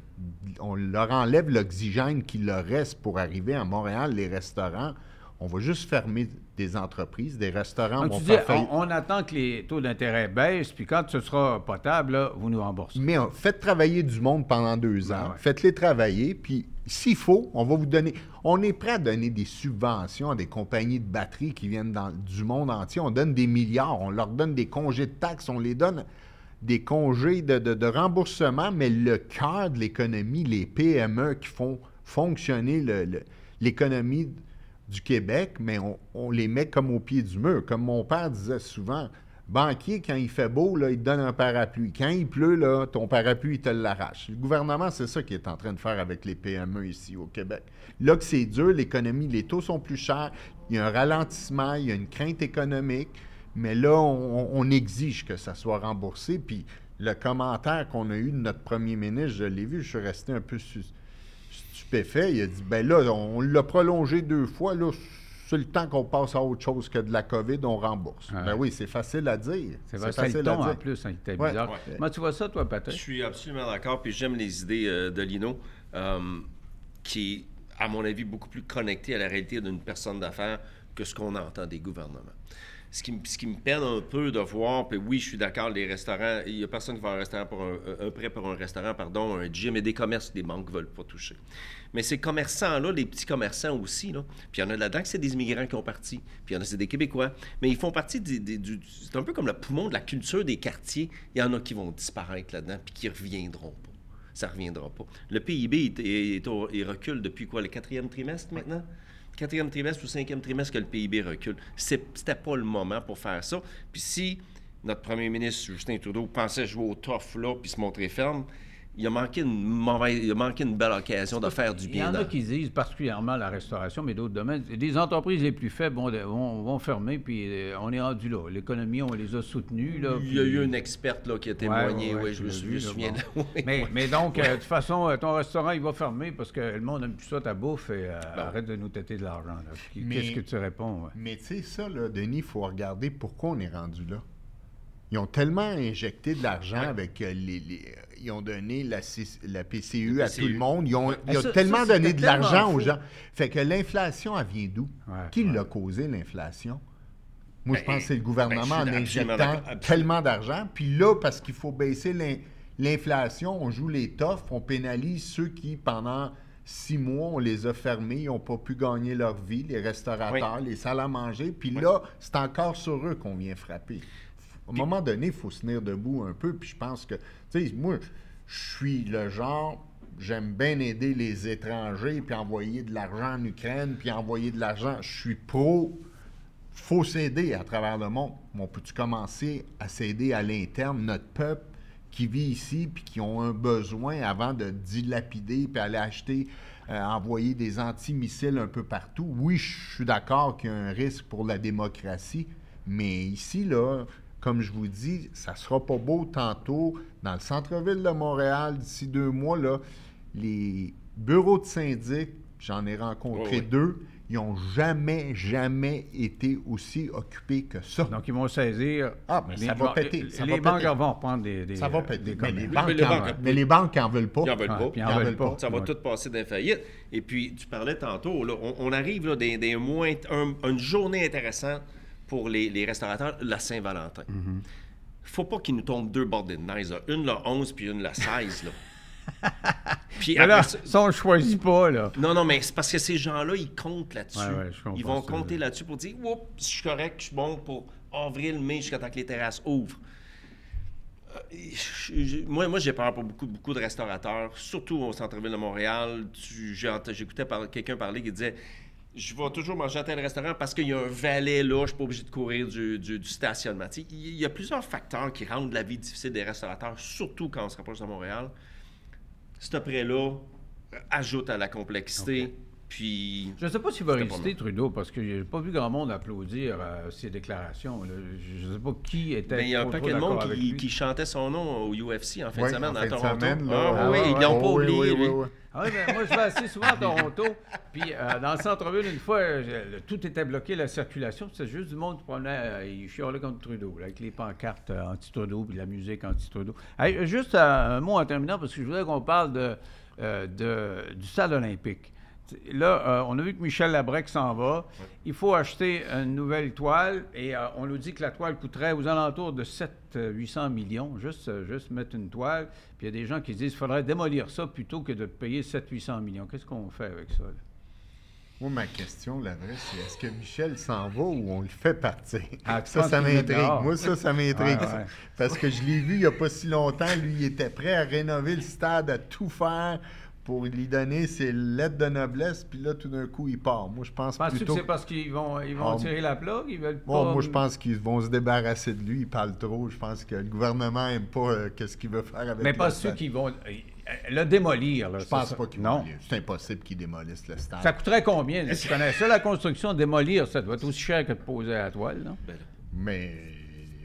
On leur enlève l'oxygène qui leur reste pour arriver à Montréal, les restaurants, on va juste fermer des entreprises, des restaurants vont faire on, attend que les taux d'intérêt baissent, puis quand ce sera potable, vous nous remboursez. Mais faites travailler du monde pendant deux ans, faites-les travailler, puis s'il faut, on va vous donner. On est prêt à donner des subventions à des compagnies de batterie qui viennent dans, du monde entier. On donne des milliards, on leur donne des congés de taxes, on les donne des congés de, remboursement, mais le cœur de l'économie, les PME qui font fonctionner l'économie du Québec, mais on, les met comme au pied du mur. Comme mon père disait souvent, Banquier, quand il fait beau, il donne un parapluie. Quand il pleut, ton parapluie, il te l'arrache. Le gouvernement, c'est ça qu'il est en train de faire avec les PME ici au Québec. Là que c'est dur, l'économie, les taux sont plus chers, il y a un ralentissement, il y a une crainte économique, mais là, on, on exige que ça soit remboursé. Puis le commentaire qu'on a eu de notre premier ministre, je l'ai vu, je suis resté un peu su- stupéfait. Il a dit, ben là, on l'a prolongé deux fois, là, c'est le temps qu'on passe à autre chose que de la COVID, on rembourse. Ouais. Ben oui, c'est facile à dire. C'est vrai, c'est le ton en plus, hein, était Ouais. bizarre. Ouais. Comment tu vois ça, toi, Je Patrick? suis absolument d'accord, puis j'aime les idées euh, de Lino, euh, qui est, à mon avis, beaucoup plus connecté à la réalité d'une personne d'affaires que ce qu'on entend des gouvernements. Ce qui, me- peine un peu de voir, puis oui, je suis d'accord, les restaurants, il n'y a personne qui va un restaurant pour un, prêt pour un restaurant, pardon, un gym et des commerces les banques ne veulent pas toucher. Mais ces commerçants-là, les petits commerçants aussi, là, puis il y en a là-dedans que c'est des immigrants qui ont parti, puis il y en a c'est des Québécois, mais ils font partie des- des- du... C'est un peu comme le poumon de la culture des quartiers. Il y en a qui vont disparaître là-dedans, puis qui ne reviendront pas. Ça ne reviendra pas. Le PIB, il recule depuis quoi, le quatrième trimestre maintenant? Quatrième trimestre ou cinquième trimestre que le PIB recule. C'était pas le moment pour faire ça. Puis si notre premier ministre, Justin Trudeau, pensait jouer au tough là, puis se montrer ferme, il a manqué une mauvaise, il a manqué une belle occasion de faire du Il y bien. en a qui disent, particulièrement la restauration, mais d'autres domaines, les entreprises les plus faibles vont, vont, vont fermer, puis euh, on est rendu là. L'économie, on les a soutenues. Là, Il y a puis- eu une experte là, qui a témoigné, ouais, oui, ouais, je me vu, là, souviens. bon. de- oui, Mais, donc, euh, de toute façon, euh, ton restaurant, il va fermer parce que le monde n'aime plus ça, ta bouffe, et euh, Ben arrête de nous têter de l'argent. Puis Qu'est-ce que tu réponds? ouais? Mais tu sais, ça, là, Denis, il faut regarder pourquoi on est rendu là. Ils ont tellement injecté de l'argent Ouais. avec euh, les, les- euh, Ils ont donné la, PCU à tout le monde. Ils ont, ils Ah, ont ça- tellement ça, donné de l'argent aux gens. Fait que l'inflation, elle vient d'où? Ouais, Qui ouais. l'a causé, l'inflation? Moi, je Ben, pense que c'est le ben, gouvernement suis en injectant tellement d'argent. Puis là, parce qu'il faut baisser l'in- l'inflation, on joue les toughs, on pénalise ceux qui, pendant six mois, on les a fermés, ils n'ont pas pu gagner leur vie, les restaurateurs, les salles à manger. Puis là, c'est encore sur eux qu'on vient frapper. À un moment donné, il faut se tenir debout un peu. Puis je pense que, tu sais, moi, je suis le genre, j'aime bien aider les étrangers, puis envoyer de l'argent en Ukraine, puis envoyer de l'argent. Je suis pro faut s'aider à travers le monde. Mais on peut-tu commencer à s'aider à l'interne, notre peuple qui vit ici puis qui ont un besoin avant de dilapider puis aller acheter, euh, envoyer des antimissiles un peu partout? Oui, je suis d'accord qu'il y a un risque pour la démocratie, mais ici, là, comme je vous dis, ça sera pas beau tantôt dans le centre-ville de Montréal d'ici deux mois, là, les bureaux de syndic, j'en ai rencontré deux, ils n'ont jamais, jamais été aussi occupés que ça. Donc, ils vont saisir. Ah, mais les- ça va péter, Les, ça les va banques péter. vont reprendre des. des ça va péter. des Mais les, banques, Mais les en- banques- mais les banques en veulent pas. Ils en veulent pas. ils Ils en en veulent veulent pas. Ça va Ouais. tout passer d'un faillite. Et puis, tu parlais tantôt, là, on, on arrive là, des, des moins, un- une journée intéressante pour les, les restaurateurs, la Saint-Valentin. Mm-hmm. faut pas qu'ils nous tombent deux bordées de là. Une le 11 puis une le 16. Là. puis Mais là, après ça- on ne choisit pas, là. non, non, mais c'est parce que ces gens-là, ils comptent là-dessus. Ouais, ouais, ils vont compter là-dessus pour dire Oups, je suis correct, je suis bon pour avril, mai, jusqu'à temps que les terrasses ouvrent. Euh, je- je- moi, moi j'ai peur pour beaucoup, beaucoup de restaurateurs, surtout au centre-ville de Montréal. J'écoutais par- quelqu'un parler qui disait Je vais toujours manger à tel restaurant parce qu'il y a un valet là, je suis pas obligé de courir du, stationnement. Il y a plusieurs facteurs qui rendent la vie difficile des restaurateurs, surtout quand on se rapproche de Montréal. Ce prêt-là ajoute à la complexité. Puis. Je ne sais pas s'il va résister. Trudeau, parce que j'ai pas vu grand monde applaudir euh, ses déclarations. là. Je ne sais pas qui était. Ben, il y a un paquet de monde qui, chantait son nom au UFC en fin Ouais, de semaine en à fin de Toronto. semaine, là, ah, oui, ouais, ils l'ont ouais. pas oui, oublié, oui, oui, oui. Ah oui, ben, moi, je vais assez souvent à Toronto. Puis euh, dans le centre-ville, une fois, euh, le- tout était bloqué, la circulation. C'était juste du monde qui prenait. euh, il chialait contre Trudeau, là, avec les pancartes euh, anti-Trudeau puis la musique anti-Trudeau. Juste un mot en terminant, parce que je voudrais qu'on parle de, euh, de- du stade olympique. Là, euh, on a vu que Michel Labrec s'en va. Il faut acheter une nouvelle toile et euh, on nous dit que la toile coûterait aux alentours de 700-800 millions, juste, euh, juste mettre une toile. Puis il y a des gens qui disent qu'il faudrait démolir ça plutôt que de payer 700-800 millions. Qu'est-ce qu'on fait avec ça? là? Moi, ma question, la vraie, c'est est-ce que Michel s'en va ou on le fait partir? Ah, ça, ça m'intrigue. Moi, ça, ça m'intrigue. Ouais. Parce que je l'ai vu il n'y a pas si longtemps. Lui, il était prêt à rénover le stade, à tout faire pour lui donner ses lettres de noblesse, puis là, tout d'un coup, il part. Moi, je pense Penses-tu plutôt... que c'est parce qu'ils vont, ils vont Ah, tirer la plug? Ils veulent Bon, pas... moi, je pense qu'ils vont se débarrasser de lui. Il parle trop. Je pense que le gouvernement n'aime pas euh, qu'est-ce qu'il veut faire avec Mais le pas ceux qui vont euh, le démolir. Là, Je pense ça. pas qu'ils Non. C'est impossible qu'ils démolissent le stade. Ça coûterait combien? là? Tu connais ça, la construction, démolir, ça doit être aussi cher que de poser à la toile, non? Ben. Mais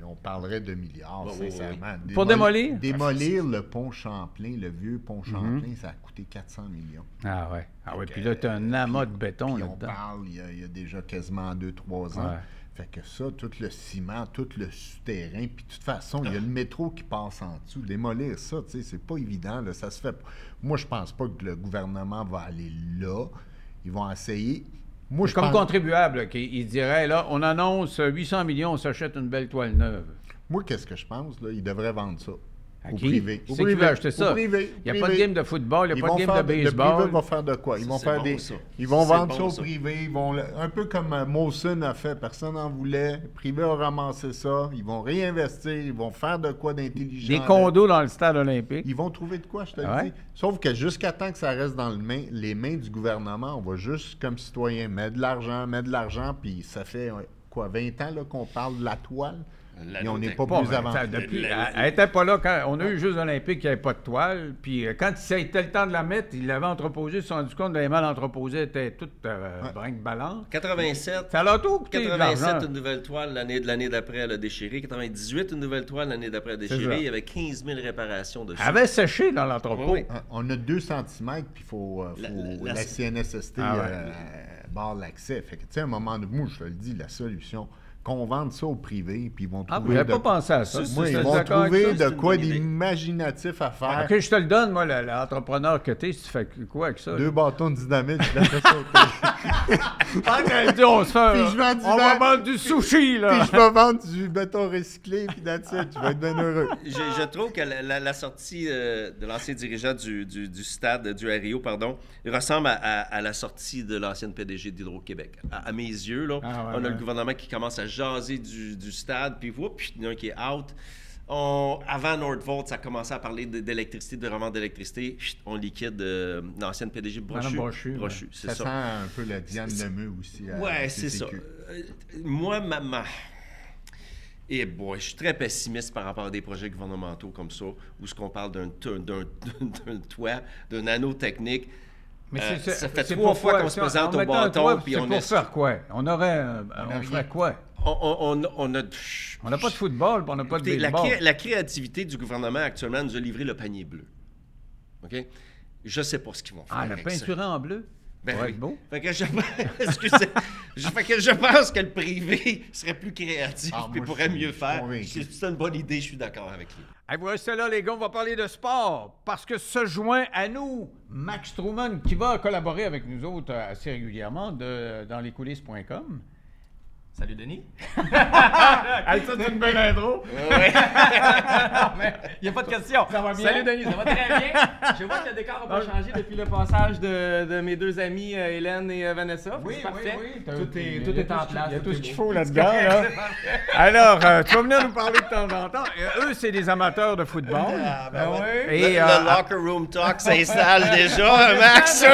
on parlerait de milliards, Oui, oui, oui. sincèrement. Pour démolir? Démolir le pont Champlain, le vieux pont Mhm. Champlain, ça a coûté 400 millions. Ah ouais. Ah ouais, puis là, tu as un amas de béton puis on là-dedans. parle, il y, a, il y a déjà quasiment 2-3 ans. Ouais. Fait que ça, tout le ciment, tout le souterrain, puis de toute façon, il y a le métro qui passe en dessous. Démolir ça, tu sais, c'est pas évident, là, ça se fait. pas. Moi, je pense pas que le gouvernement va aller là. Ils vont essayer. Moi, je Comme pense- contribuable, qui il dirait, là, on annonce 800 millions, on s'achète une belle toile neuve. Moi, qu'est-ce que je pense, là? Ils devraient vendre ça. À Au privé. Au acheter Au ça? privé. Il n'y a pas de game de football, il n'y Ils a pas de game de Le privé baseball. va faire de quoi? Ils vont faire bon, des. ça. Ils vont vendre bon, ça au ça. privé. Ils vont un peu comme euh, Molson a fait. Personne n'en voulait. Le privé a ramassé ça. Ils vont réinvestir. Ils vont faire de quoi d'intelligent. Des condos dans le stade olympique. Ils vont trouver de quoi, je te le Ouais. dis. Sauf que jusqu'à temps que ça reste dans le main- les mains du gouvernement, on va juste, comme citoyen, mettre de l'argent, mettre de l'argent, puis ça fait, quoi, 20 ans qu'on parle de la toile, et on n'est pas Bon, plus ben, avancé. ça, depuis, La- elle- la- elle n'était pas là quand on a eu les Jeux olympiques, il n'y avait pas de toile. Puis euh, quand ça a été le temps de la mettre, ils l'avaient entreposée, ils se sont rendu compte que les mal entreposées étaient toutes euh, Ouais. brinque-ballantes. 87. Ça leur a tout coûté de 87, l'argent. une nouvelle toile. L'année de l'année d'après, elle a déchiré. 98, une nouvelle toile. L'année d'après, elle a déchiré. Il y avait 15 000 réparations dessus. Elle avait séché dans l'entrepôt. Oui. Hein, On a 2 cm, puis il faut, euh, La- faut- la- la, la- CNSST Ah ouais. euh, barre l'accès. Fait que, tu sais, à un moment donné, moi, je te le dis, la solution, qu'on vende ça au privé, puis ils vont Ah, vous trouver. n'avez de... pas pensé à ça. Moi, ça, ils ça, vont trouver ça, de quoi d'imaginatif à faire. Ah, OK, je te le donne, moi, le- l'entrepreneur que t'es, si tu fais quoi avec ça? Deux là? bâtons de dynamite, je la fais sauter. Ah, qu'elle dit, on se fait... Puis je vends du on va vin. vendre du sushi, là! Puis je vais vendre du béton recyclé, puis it. Tu vas être bien heureux. Je, je trouve que la, la- la sortie euh, de l'ancien dirigeant du, du- du stade, du RIO, pardon, ressemble à, à- à la sortie de l'ancienne PDG d'Hydro-Québec. À, à mes yeux, là, Ah, ouais, on a ouais. le gouvernement qui commence à jaser du, du stade, puis whoop, puis il y en a un qui est out. On- avant Nordvolt, ça commençait à parler d'électricité, de revente d'électricité. On liquide euh, l'ancienne PDG Brochu. Madame Brochu, ouais. c'est Ça, ça. sent un peu la Diane Lemeux aussi. à Ouais, c'est ça. Euh, moi, ma. ma... Et boy, je suis très pessimiste par rapport à des projets gouvernementaux comme ça, où ce qu'on parle d'un to- d'un- d'un toit, d'un nanotechnique. Mais Euh, ça fait trois fois qu'on se présente en au bâton, puis on pour est- faire quoi? On aurait... euh, on, ferait quoi? On, on- on- on a. On n'a pas de football, puis on n'a pas de Écoutez, baseball. cré- la créativité du gouvernement actuellement nous a livré le panier bleu. OK? Je sais pas ce qu'ils vont faire. Ah, la peinture en bleu? Ben oui. être beau. Fait que je, excusez, je, fait que je pense que le privé serait plus créatif Ah, et pourrait mieux faire. c'est une bonne idée, je suis d'accord avec lui. Hey, vous restez là, les gars, on va parler de sport. Parce que se joint à nous Max Truman, qui va collaborer avec nous autres euh, assez régulièrement de, dans lescoulisses.com. Salut Denis. Hey, ça, c'est une belle intro. Il n'y a pas de question. Ça va bien? Salut Denis, ça va très bien? Je vois que le décor n'a pas changé depuis le passage de, de mes deux amies euh, Hélène et euh, Vanessa. Oui, c'est parfait. oui, oui. Tout est, tout est en place. Il y a tout ce qu'il faut là-dedans. là. Alors, euh, tu vas venir nous parler de temps en temps. Eux, c'est des amateurs de football. ben ouais. Le, Et, le euh, locker room talk s'installe déjà, Max.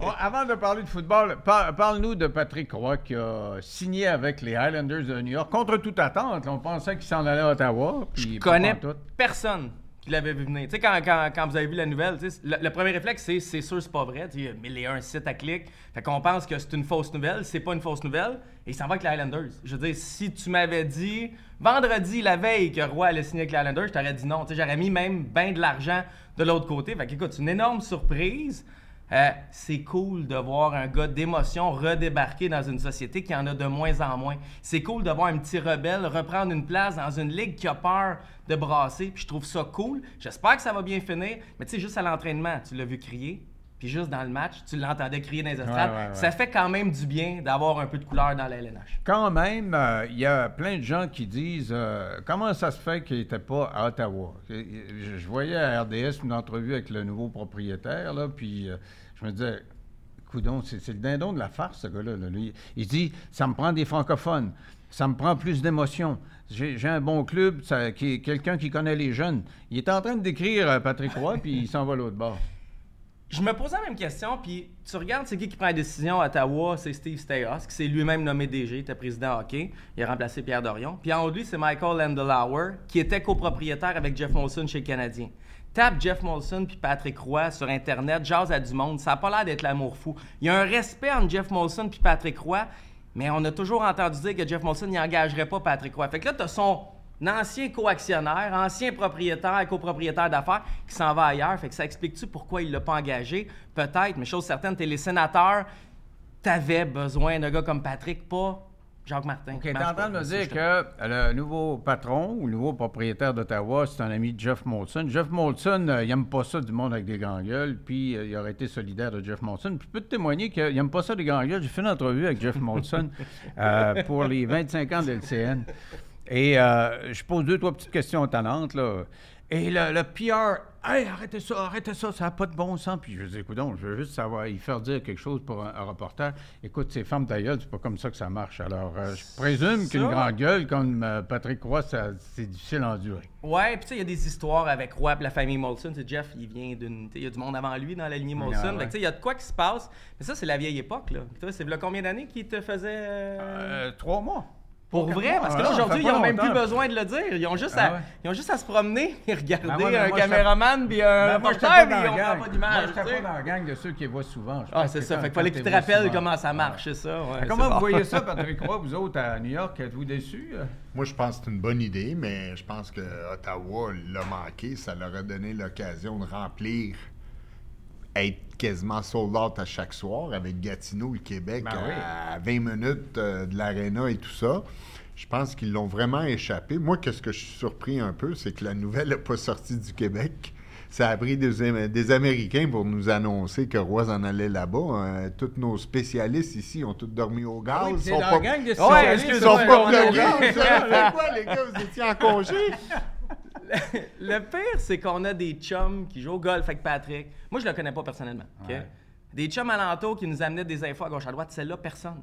Bon, avant de parler de football, par- parle-nous de Patrick Roy qui a signé avec les Highlanders de New York contre toute attente. On pensait qu'il s'en allait à Ottawa. puis Je connais personne qui l'avait vu venir. Tu sais, quand, quand, quand vous avez vu la nouvelle, le, le premier réflexe, c'est c'est sûr, c'est pas vrai. Tu sais, Il y a un sites à clic. Fait qu'on pense que c'est une fausse nouvelle. C'est pas une fausse nouvelle. Et il s'en va avec les Highlanders. Je veux dire, si tu m'avais dit vendredi, la veille, que Roy allait signer avec les Highlanders, je t'aurais dit non. Tu sais, J'aurais mis même bien de l'argent de l'autre côté. Fait qu'écoute, c'est une énorme surprise. Euh, c'est cool de voir un gars d'émotion redébarquer dans une société qui en a de moins en moins. C'est cool de voir un petit rebelle reprendre une place dans une ligue qui a peur de brasser. Puis je trouve ça cool. J'espère que ça va bien finir. Mais tu sais, juste à l'entraînement, tu l'as vu crier. Puis juste dans le match, tu l'entendais crier dans les estrades. Ouais, ouais, ouais. Ça fait quand même du bien d'avoir un peu de couleur dans la LNH. Quand même, euh, il y a plein de gens qui disent euh, comment ça se fait qu'il n'était pas à Ottawa? Je, je voyais à RDS une entrevue avec le nouveau propriétaire, là, puis euh, je me disais, coudon, c'est le dindon de la farce, ce gars-là. il dit, ça me prend des francophones, ça me prend plus d'émotion. J'ai un bon club, quelqu'un qui connaît les jeunes. Il est en train de décrire euh, Patrick Roy, puis il s'en va l'autre bord. je me posais la même question, puis tu regardes, c'est qui qui prend la décision à Ottawa, c'est Steve Steyos, qui s'est lui-même nommé DG, était président hockey, il a remplacé Pierre Dorion. Puis en haut de lui, c'est Michael Landelauer, qui était copropriétaire avec Jeff Molson chez le Canadien. Tape Jeff Molson puis Patrick Roy sur Internet, jase à du monde, ça n'a pas l'air d'être l'amour fou. Il y a un respect entre Jeff Molson puis Patrick Roy, mais on a toujours entendu dire que Jeff Molson n'engagerait pas Patrick Roy. Fait que là, tu as son ancien co-actionnaire, ancien propriétaire, copropriétaire d'affaires qui s'en va ailleurs. Fait que ça explique-tu pourquoi il l'a pas engagé? Peut-être, mais chose certaine, t'es les sénateurs, t'avais besoin d'un gars comme Patrick, pas Jacques Martin. OK, t'es en train de me dire que le nouveau patron ou le nouveau propriétaire d'Ottawa, c'est un ami de Jeff Molson. Jeff Molson, euh, il n'aime pas ça du monde avec des grands gueules, puis euh, il aurait été solidaire de Jeff Molson. Puis je peux te témoigner qu'il n'aime pas ça des grands gueules. J'ai fait une entrevue avec Jeff Molson euh, pour les 25 ans de LCN. Et euh, je pose deux, trois petites questions étonnantes, là. Et le, le PR, hey, arrêtez ça, arrêtez ça, ça n'a pas de bon sens. Puis je dis, écoute, je veux juste savoir, y faire dire quelque chose pour un, un reporter. Écoute, ces femmes gueule, c'est pas comme ça que ça marche. Alors, euh, je présume qu'une grande gueule comme euh, Patrick Roy, c'est difficile à endurer. Ouais, puis tu sais, il y a des histoires avec Roy et la famille Molson. Jeff, il vient d'une. Il y a du monde avant lui dans la lignée Molson. ouais. Tu sais, il y a de quoi qui se passe. Mais ça, c'est la vieille époque, là. C'est combien d'années qu'il te faisait. Euh, trois mois. Pour Quatre vrai, parce que Ah là, aujourd'hui, ils pas ont même plus besoin de le dire. Ils ont juste, Ah à, ouais. ils ont juste à se promener et regarder Ben un moi, caméraman puis un Ben, moi, reporter, pas puis on la prend gang. pas Moi, d'image. tu sais. pas dans la gang de ceux qui voient souvent. Je Ah, c'est ça. Fait qu'il fallait qu'ils tu te rappellent comment ça Ouais. marche, c'est ça. ouais, Comment vous bon. voyez ça, Patrick Roy, vous autres, à New York? Êtes-vous déçus? Moi, je pense que c'est une bonne idée, mais je pense que Ottawa l'a manqué. Ça leur a donné l'occasion de remplir, être quasiment sold out à chaque soir avec Gatineau, le Québec, Ben oui. à 20 minutes euh, de l'aréna et tout ça. Je pense qu'ils l'ont vraiment échappé. Moi, qu'est-ce que je suis surpris un peu, c'est que la nouvelle n'est pas sortie du Québec. Ça a pris des, Am- des Américains pour nous annoncer que Roy en allait là-bas. Euh, tous nos spécialistes ici ont tous dormi au gaz. Ah oui, sont pas- gang de Ouais, Ils sont pas fait quoi, les gars? Vous étiez en congé? Le pire, c'est qu'on a des chums qui jouent au golf avec Patrick. Moi, je le connais pas personnellement. ok? Ouais. Des chums alentours qui nous amenaient des infos à gauche à droite. Celle-là, personne.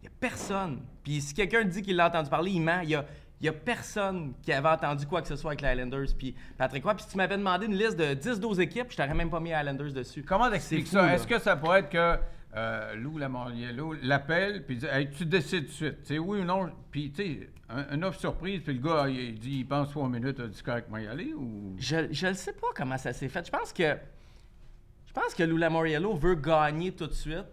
Il y a personne. Puis si quelqu'un dit qu'il l'a entendu parler, il ment. Il y a, il y a personne qui avait entendu quoi que ce soit avec les Highlanders. Puis Patrick Roy. Puis si tu m'avais demandé une liste de 10-12 équipes, je t'aurais même pas mis les Highlanders dessus. Comment t'expliques ça? Est-ce que ça pourrait être que euh, Lou Lamoriello l'appelle puis dit hey, tu décides tout de suite, tu sais, oui ou non? Puis tu sais, un, une offre surprise, puis le gars il, dit il pense trois minutes, il dit correct, moi y aller. Je, ne sais pas comment ça s'est fait. Je pense que je pense que Lula Moriello veut gagner tout de suite.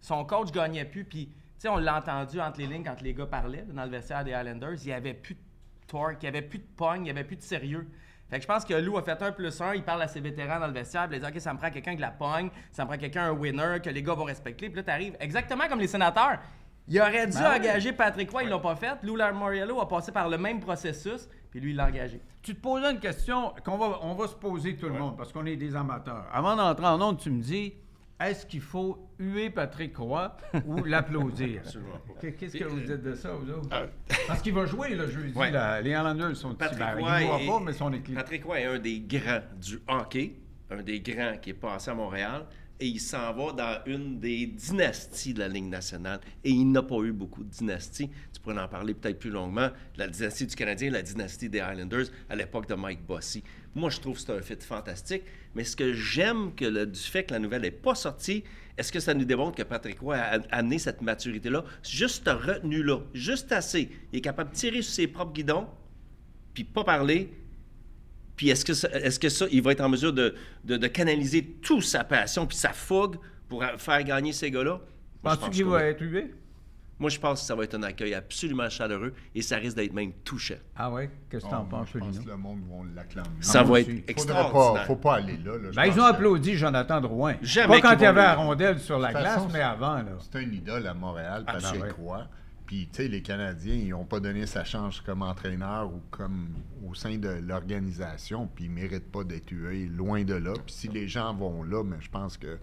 Son coach gagnait plus, puis tu sais, on l'a entendu entre les lignes quand les gars parlaient dans le vestiaire des Highlanders. Il n'y avait plus de torque, il n'y avait plus de pogne, il n'y avait plus de sérieux. Fait que je pense que Lou a fait un plus un, il parle à ses vétérans dans le vestiaire, puis il dit OK, ça me prend quelqu'un de la pogne, ça me prend quelqu'un, un winner, que les gars vont respecter. Puis là, t'arrives exactement comme les sénateurs. Il aurait dû Ben oui. engager Patrick Roy, ils l'ont pas fait. Lou Moriello a passé par le même processus, puis lui, il l'a engagé. Tu te posais une question qu'on va, on va se poser tout le monde parce qu'on est des amateurs. Avant d'entrer en onde, tu me dis est-ce qu'il faut huer Patrick Roy ou l'applaudir? Absolument pas. Qu'est- Qu'est-ce que vous dites de ça, vous autres? Euh, Parce qu'il va jouer le jeudi. Ouais. là. Les Highlanders sont Patrick ben, Roy Il est- pas, mais son équipe. Patrick Roy est un des grands du hockey, un des grands qui est passé à Montréal, et il s'en va dans une des dynasties de la Ligue nationale. Et il n'a pas eu beaucoup de dynasties. Tu pourrais en parler peut-être plus longuement. La dynastie du Canadien, la dynastie des Highlanders à l'époque de Mike Bossy. Moi, je trouve que c'est un fit fantastique. Mais ce que j'aime que le- du fait que la nouvelle n'est pas sortie, est-ce que ça nous démontre que Patrick Roy a, amené cette maturité-là? Juste retenue-là, juste assez. Il est capable de tirer sur ses propres guidons, puis pas parler. Puis est-ce que, ça, est-ce que ça, il va être en mesure de, de, de canaliser toute sa passion puis sa fougue pour faire gagner ces gars-là? Penses-tu pense qu'il va être hué? Moi, je pense que ça va être un accueil absolument chaleureux et ça risque d'être même touchant. Ah ouais? Qu'est-ce que t'en Bon, penses, je pense Lino? que le monde va l'acclamer. Ça va aussi. être extraordinaire. pas, faut pas aller là. Ben, ils ont que applaudi Jonathan Drouin. Jamais Pas quand il y avait la rondelle sur la glace, façon, mais avant. Là. C'est un idole à Montréal, ouais. Roy. Puis, tu sais, les Canadiens, ils n'ont pas donné sa chance comme entraîneur ou comme au sein de l'organisation, puis ils ne méritent pas d'être hués, loin de là. Puis si les gens vont là, mais je pense que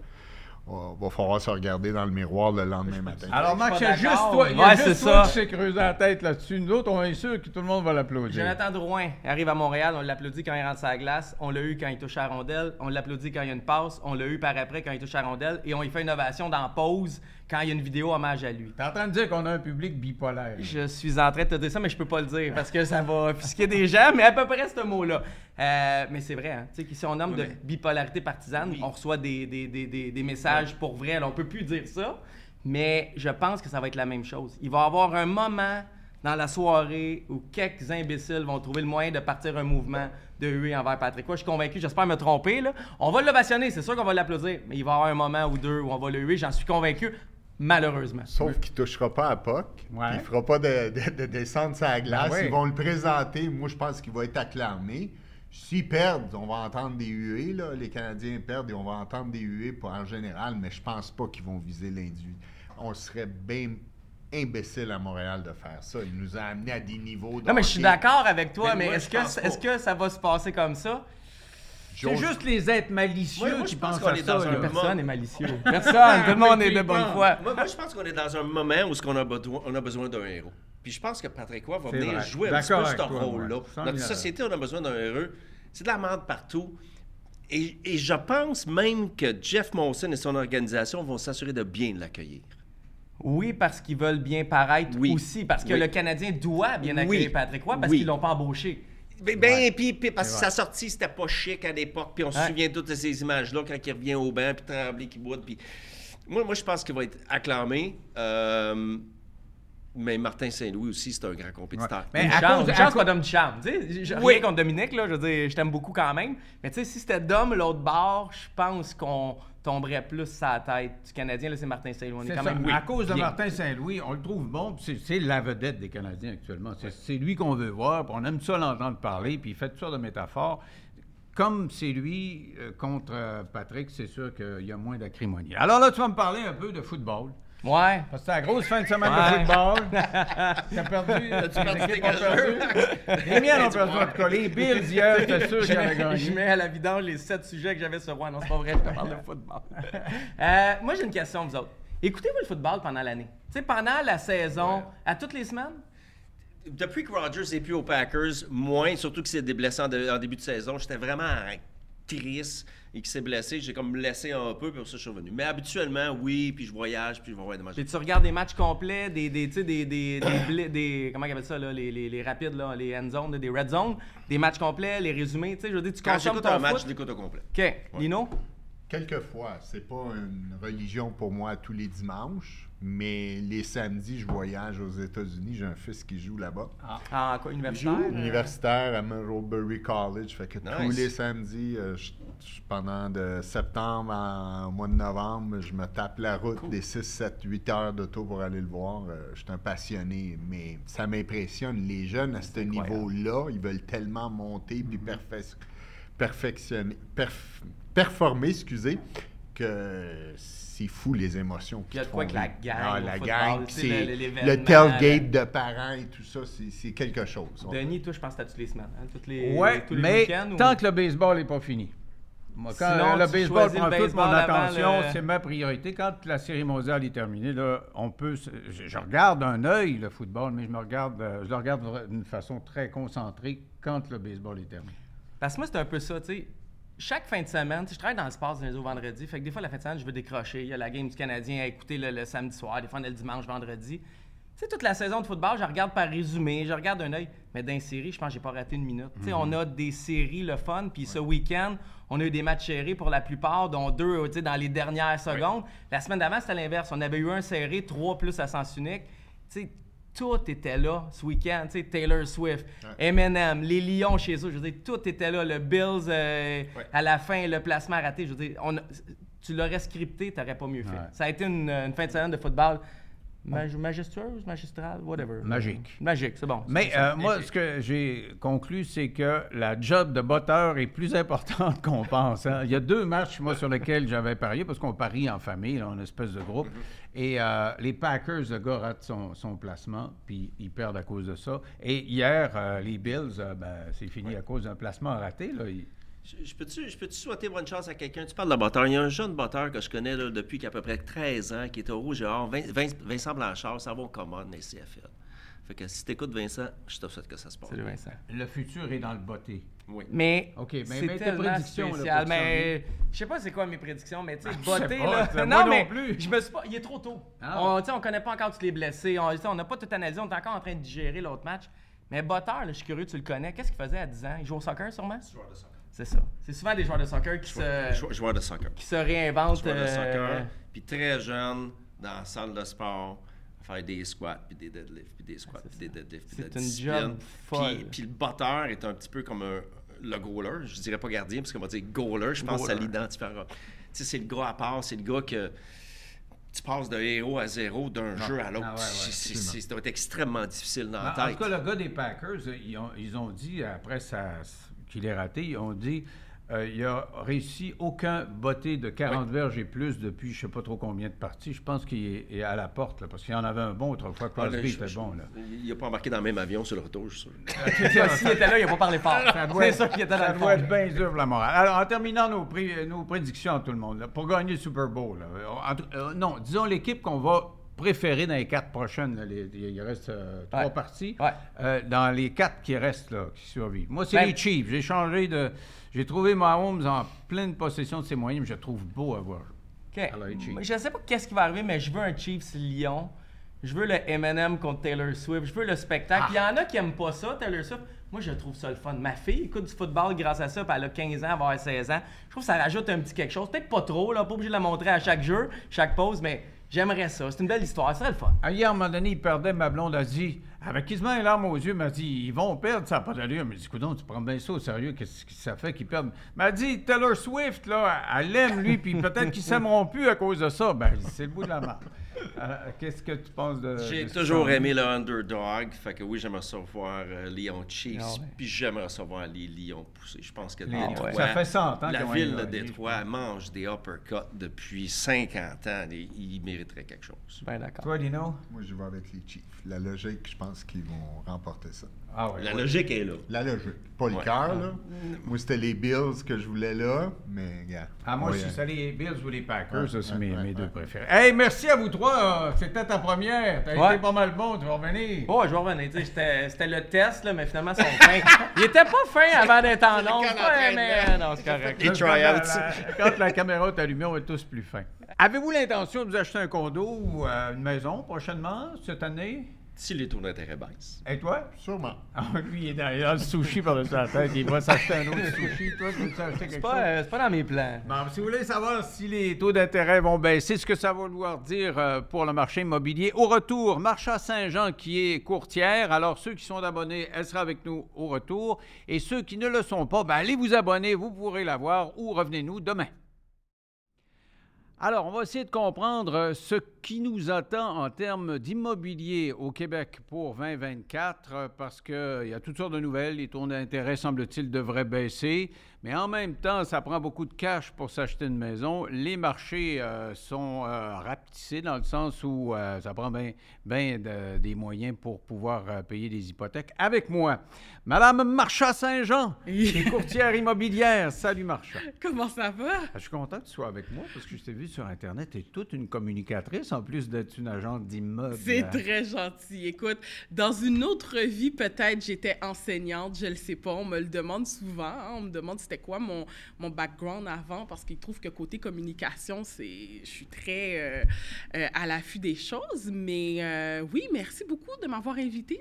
va falloir se regarder dans le miroir le lendemain matin. Alors, Max, il suis y a pas juste toi, il y a Ouais, juste c'est toi ça. qui s'est creusé la tête là-dessus. Nous autres, on est sûr que tout le monde va l'applaudir. Jonathan Drouin arrive à Montréal, on l'applaudit quand il rentre la glace, on l'a eu quand il touche à la rondelle, on l'applaudit quand il y a une passe, on l'a eu par après quand il touche à la rondelle, et on lui fait une ovation dans pause quand il y a une vidéo hommage à lui. T'es en train de dire qu'on a un public bipolaire. Je suis en train de te dire ça, mais je peux pas le dire parce que ça va offusquer des gens, mais à peu près ce mot-là. Euh, mais c'est vrai, hein. tu sais, si on nomme Oui, de mais- bipolarité partisane, Oui. on reçoit des, des, des, des, des messages pour vrai. Alors, on peut plus dire ça, mais je pense que ça va être la même chose. Il va y avoir un moment dans la soirée où quelques imbéciles vont trouver le moyen de partir un mouvement de huée envers Patrick Roy. Je suis convaincu, j'espère me tromper. Là. On va l'ovationner, c'est sûr qu'on va l'applaudir, mais il va y avoir un moment ou deux où on va le huer, j'en suis convaincu, malheureusement. Sauf qu'il touchera pas à Puck. Ouais. Il fera pas de, de, de descendre sa glace. Ben oui. Ils vont le présenter. Moi, je pense qu'il va être acclamé. S'ils perdent, on va entendre des huées. Là. Les Canadiens perdent et on va entendre des huées pour, en général, mais je pense pas qu'ils vont viser l'individu. On serait bien imbécile à Montréal de faire ça. Il nous a amenés à des niveaux. de Non, mais je suis d'accord avec toi, Mais mais, est-ce que, pas. que ça va se passer comme ça? C'est juste les êtres malicieux Ouais, moi, qui je pense pensent qu'on à est ça. dans un là. moment- Personne n'est malicieux. Personne, tout le monde est de bonne foi. Moi, moi, je pense qu'on est dans un moment où ce qu'on a, besoin, on a besoin d'un héros. Puis je pense que Patrick Roy va venir vrai. jouer un petit peu ce rôle-là. Notre société, on a besoin d'un héros. C'est de la merde partout. Et, et je pense même que Jeff Monson et son organisation vont s'assurer de bien l'accueillir. Oui, parce qu'ils veulent bien paraître Oui. aussi. Parce que Oui. le Canadien doit bien Oui. accueillir Patrick Roy parce Oui. qu'ils l'ont pas embauché. Ben, Ouais. puis, puis parce que sa sortie, c'était pas chic à l'époque, puis on se souvient de toutes ces images-là quand il revient au banc, puis Tremblay qui boite, puis... Moi, moi, je pense qu'il va être acclamé. Euh, Mais Martin Saint-Louis aussi, c'est un grand compétiteur. Mais une à chance, cause- une à chance pas Dom Ducharme. Tu sais, Oui. rien contre Dominique, là. Je veux dire, je t'aime beaucoup quand même. Mais tu sais, si c'était Dom l'autre bord, je pense qu'on tomberait plus sa tête du Canadien. Là, c'est Martin Saint-Louis. On est C'est quand ça. même À cause de bien. Martin Saint-Louis, on le trouve bon. C'est c'est la vedette des Canadiens actuellement. C'est c'est lui qu'on veut voir. puis On aime ça l'entendre parler. Puis il fait toutes sortes de métaphores. Comme c'est lui euh, contre euh, Patrick, c'est sûr qu'il y a moins d'acrimonie. Alors là, tu vas me parler un peu de football. Ouais. Parce que c'est la grosse fin de semaine Ouais. de football. T'as perdu. As-tu perdu tes gageurs? Les miens ont perdu en tout cas. Les Bills hier, j'étais sûr je, qu'ils avaient mets, je gagné. mets à la vidange les sept sujets que j'avais sur moi. Non, c'est pas vrai, je te parle de football. Euh, moi, j'ai une question, vous autres. Écoutez-vous le football pendant l'année? Tu sais, pendant la saison, Ouais. à toutes les semaines? Depuis que Rodgers n'est plus aux Packers, moins, surtout qu'il s'est déblessé en, de- en début de saison, j'étais vraiment triste et qu'il s'est blessé. J'ai comme laissé un peu, puis pour ça, je suis revenu. Mais habituellement, oui, puis je voyage, puis je vais voir des matchs. Puis tu regardes des matchs complets, des, des, tu sais, des, des, des, des- comment ils appellent ça, là, les, les, les rapides, là, les end zones, des red zones, des matchs complets, les résumés, tu sais, je veux dire, tu Quand consommes j'écoute ton un match, je l'écoute au complet. OK. Lino? Quelquefois, c'est pas une religion pour moi tous les dimanches, mais les samedis, je voyage aux États-Unis. J'ai un fils qui joue là-bas. En quoi, universitaire? Joue universitaire? à Marlborough College. Fait que tous les samedis, euh, je- je- pendant de septembre à- au mois de novembre, je me tape la route des 6, 7, 8 heures d'auto pour aller le voir. Euh, je suis un passionné, mais ça m'impressionne. Les jeunes à ce niveau-là, ils veulent tellement monter puis perfec- perfectionner, perf- performer, excusez, que c'est fou les émotions. Il y a de quoi font que la gang Ah, au la football, gang, tu sais, c'est le- tailgate de parents et tout ça, c'est c'est quelque chose. Denis, toi, je pense que c'est toutes les semaines. hein, toutes les, Ouais, tous les mais week-ends, ou- tant que le baseball n'est pas fini. Moi, quand Sinon, le tu baseball prend le toute mon attention, le- c'est ma priorité. Quand la série mondiale est terminée, là, on peut, je, je regarde d'un œil le football, mais je me regarde, euh, je le regarde d'une façon très concentrée quand le baseball est terminé. Parce que moi, c'est un peu ça, tu sais. Chaque fin de semaine, je travaille dans le sport du lundi au vendredi, fait que des fois, la fin de semaine, je veux décrocher. Il y a la game du Canadien à écouter le, le samedi soir, des fois, on a le dimanche, vendredi. Tu sais, toute la saison de football, je regarde par résumé, je regarde un œil. Mais dans les séries, je pense que j'ai pas raté une minute. Sais, on a des séries, le fun, puis ce week-end, on a eu des matchs serrés pour la plupart, dont deux, dans les dernières secondes. La semaine d'avant, c'était l'inverse. On avait eu un serré, trois plus à sens unique. Tout était là ce week-end. Tu sais, Taylor Swift, Eminem, les Lions chez eux. Je veux dire, tout était là. Le Bills, euh, Ouais. à la fin, le placement raté. Je veux dire, on a- tu l'aurais scripté, tu n'aurais pas mieux fait. Ouais. Ça a été une, une fin de semaine de football maj- majestueuse, magistrale, whatever. Magique. Magique, c'est bon. Mais euh, moi, ce que j'ai conclu, c'est que la job de botteur est plus importante qu'on pense. hein. Il y a deux matchs, moi, sur lesquels j'avais parié, parce qu'on parie en famille, là, en espèce de groupe. Et euh, les Packers, le gars rate son, son placement, puis ils perdent à cause de ça. Et hier, euh, les Bills, ben, c'est fini à cause d'un placement raté. Là. Ils- Je, je peux-tu je peux-tu souhaiter bonne chance à quelqu'un? Tu parles de batteur. Il y a un jeune batteur que je connais là, depuis qu'il a à peu près 13 ans, qui est au Rouge et Or, Vin- Vin- Vincent Blanchard, ça va au commode, les CFL. Fait que si t'écoutes Vincent, je te souhaite que ça se passe. Salut Vincent. Le futur est dans le botté. Oui. Mais, OK, mais c'est tes prédictions, là, mais je sais pas c'est quoi mes prédictions, mais tu sais, Ah, pas, là. non, non mais plus. je me suis pas. Il est trop tôt. Ah. on, tu sais, on connaît pas encore tous les blessés. On tu sais, on n'a pas tout analysé. On est encore en train de digérer l'autre match. Mais Botteur, je suis curieux, tu le connais. Qu'est-ce qu'il faisait à 10 ans? Il joue au soccer, sûrement? Joueur de soccer. C'est ça. C'est souvent des joueurs de soccer qui se, Jou- Joueur de soccer. qui se réinventent. Joueur de euh, soccer. Puis très jeune, dans la salle de sport, à faire des squats, puis des deadlifts, puis des squats, puis des deadlifts, puis de C'est la une discipline. job folle. Puis, puis le batteur est un petit peu comme un- le goaler. Je dirais pas gardien, parce qu'on va dire goaler. Je pense que ça Goaler. l'identifiera. Tu sais, c'est le gars à part, c'est le gars que tu passes de héros à zéro d'un jeu à l'autre. Ah ouais, ouais, C'est- c'est- absolument. c'est- ça doit être extrêmement difficile dans la En tête. tout cas, le gars des Packers, ils ont, ils ont dit, après ça, qu'il est raté, ils ont dit euh, il a réussi aucun botté de 40 verges et plus depuis je ne sais pas trop combien de parties. Je pense qu'il est, est à la porte, là, parce qu'il y en avait un bon autrefois. Ah, là, Crosby je- était je- bon. Là. Il n'a pas embarqué dans le même avion sur le retour, je suis sûr. S'il était là, il n'a pas parlé fort. Ça doit C'est sûr qu'il était dans ça le doit être bien dur pour la morale. Alors, en terminant nos, pré- nos prédictions à tout le monde, là, pour gagner le Super Bowl, là, en tout- euh, non, disons l'équipe qu'on va préférer dans les quatre prochaines. là, les- il reste euh, trois Ouais. parties. Ouais. Euh, dans les quatre qui restent, là, qui survivent. Moi, c'est Ben- les Chiefs. J'ai changé de... J'ai trouvé Mahomes en pleine possession de ses moyens, mais je le trouve beau à voir. Alors, les. Je sais pas qu'est-ce qui va arriver, mais je veux un Chiefs Lyon. Je veux le M&M contre Taylor Swift. Je veux le spectacle. Il y en a qui aiment pas ça, Taylor Swift. Moi, je trouve ça le fun. Ma fille écoute du football grâce à ça, puis elle a 15 ans, elle va avoir 16 ans. Je trouve que ça rajoute un petit quelque chose. Peut-être pas trop, là, pas obligé de la montrer à chaque jeu, chaque pause, mais j'aimerais ça. C'est une belle histoire, ça serait le fun. Ah, Hier, à un moment donné, il perdait, ma blonde a dit, avec quasiment une larme aux yeux, elle m'a dit, ils vont perdre, ça n'a pas d'allure. Mais dit, coudonc, tu prends bien ça au sérieux, qu'est-ce que ça fait qu'ils perdent? Elle m'a dit, Taylor Swift, là, elle l'aime, lui, puis peut-être qu'ils s'aimeront plus à cause de ça. Ben, c'est le bout de la main. Qu'est-ce que tu penses de. J'ai toujours aimé le underdog. Fait que oui, j'aimerais ça voir euh, Lyon Chiefs. Ah ouais. Puis j'aimerais ça voir les Lions pousser. Je pense que Les- Détroit, Ça fait 100 ans la ville de Détroit mange des uppercuts depuis 50 ans. Et ils mériteraient quelque chose. Ben d'accord. Toi, Lino? Moi, je vais avec les Chiefs. La logique, je pense qu'ils vont remporter ça. Ah ouais. La logique est là. La logique. Pas le Ouais. cœur, là. Moi, c'était les Bills que je voulais là, mais, gars. Ah, moi, Ouais, si c'est les Bills ou les Packers, Ouais, ça, c'est ouais, mes, ouais, mes deux préférés. Hey, merci à vous trois. euh, C'était ta première. T'as Ouais. été pas mal bon. Tu vas revenir. Oh, je vais revenir. C'était le test, là, mais finalement, son fin. Il était pas fin avant d'être en Ouais, mais non, c'est correct. Les Là, quand la- tryouts. la- Quand la caméra est allumée, on va être tous plus fins. Avez-vous l'intention de vous acheter un condo ou euh, une maison prochainement, cette année? Si les taux d'intérêt baissent. Et toi? Sûrement. Ah, lui, il est dans, il a le sushi par-dessus la tête. Il va s'acheter un autre sushi. Toi, tu veux t'acheter quelque C'est chose? pas, euh, c'est pas dans mes plans. Bon, si vous voulez savoir si les taux d'intérêt vont baisser, ce que ça va vouloir dire euh, pour le marché immobilier, au retour, Marcha Saint-Jean qui est courtière. Alors, ceux qui sont abonnés, elle sera avec nous au retour. Et ceux qui ne le sont pas, ben, allez vous abonner, vous pourrez la voir ou revenez-nous demain. Alors, on va essayer de comprendre euh, ce qui nous attend en termes d'immobilier au Québec pour 2024, euh, parce qu'il y a toutes sortes de nouvelles. Les taux d'intérêt, semble-t-il, devraient baisser. Mais en même temps, ça prend beaucoup de cash pour s'acheter une maison. Les marchés euh, sont euh, rapetissés dans le sens où euh, ça prend bien des moyens pour pouvoir euh, payer des hypothèques. Avec moi, Madame Marcha Saint-Jean, qui est courtière immobilière. Salut Marcha. Comment ça va? Ah, Je suis content que tu sois avec moi parce que je t'ai vu sur Internet. Tu es toute une communicatrice en plus d'être une agente d'immeuble. C'est très gentil. Écoute, dans une autre vie, peut-être j'étais enseignante, je le sais pas. On me le demande souvent. hein. On me demande c'était quoi mon, mon background avant parce qu'ils trouvent que côté communication, c'est, je suis très euh, euh, à l'affût des choses. Mais euh, oui, merci beaucoup de m'avoir invité.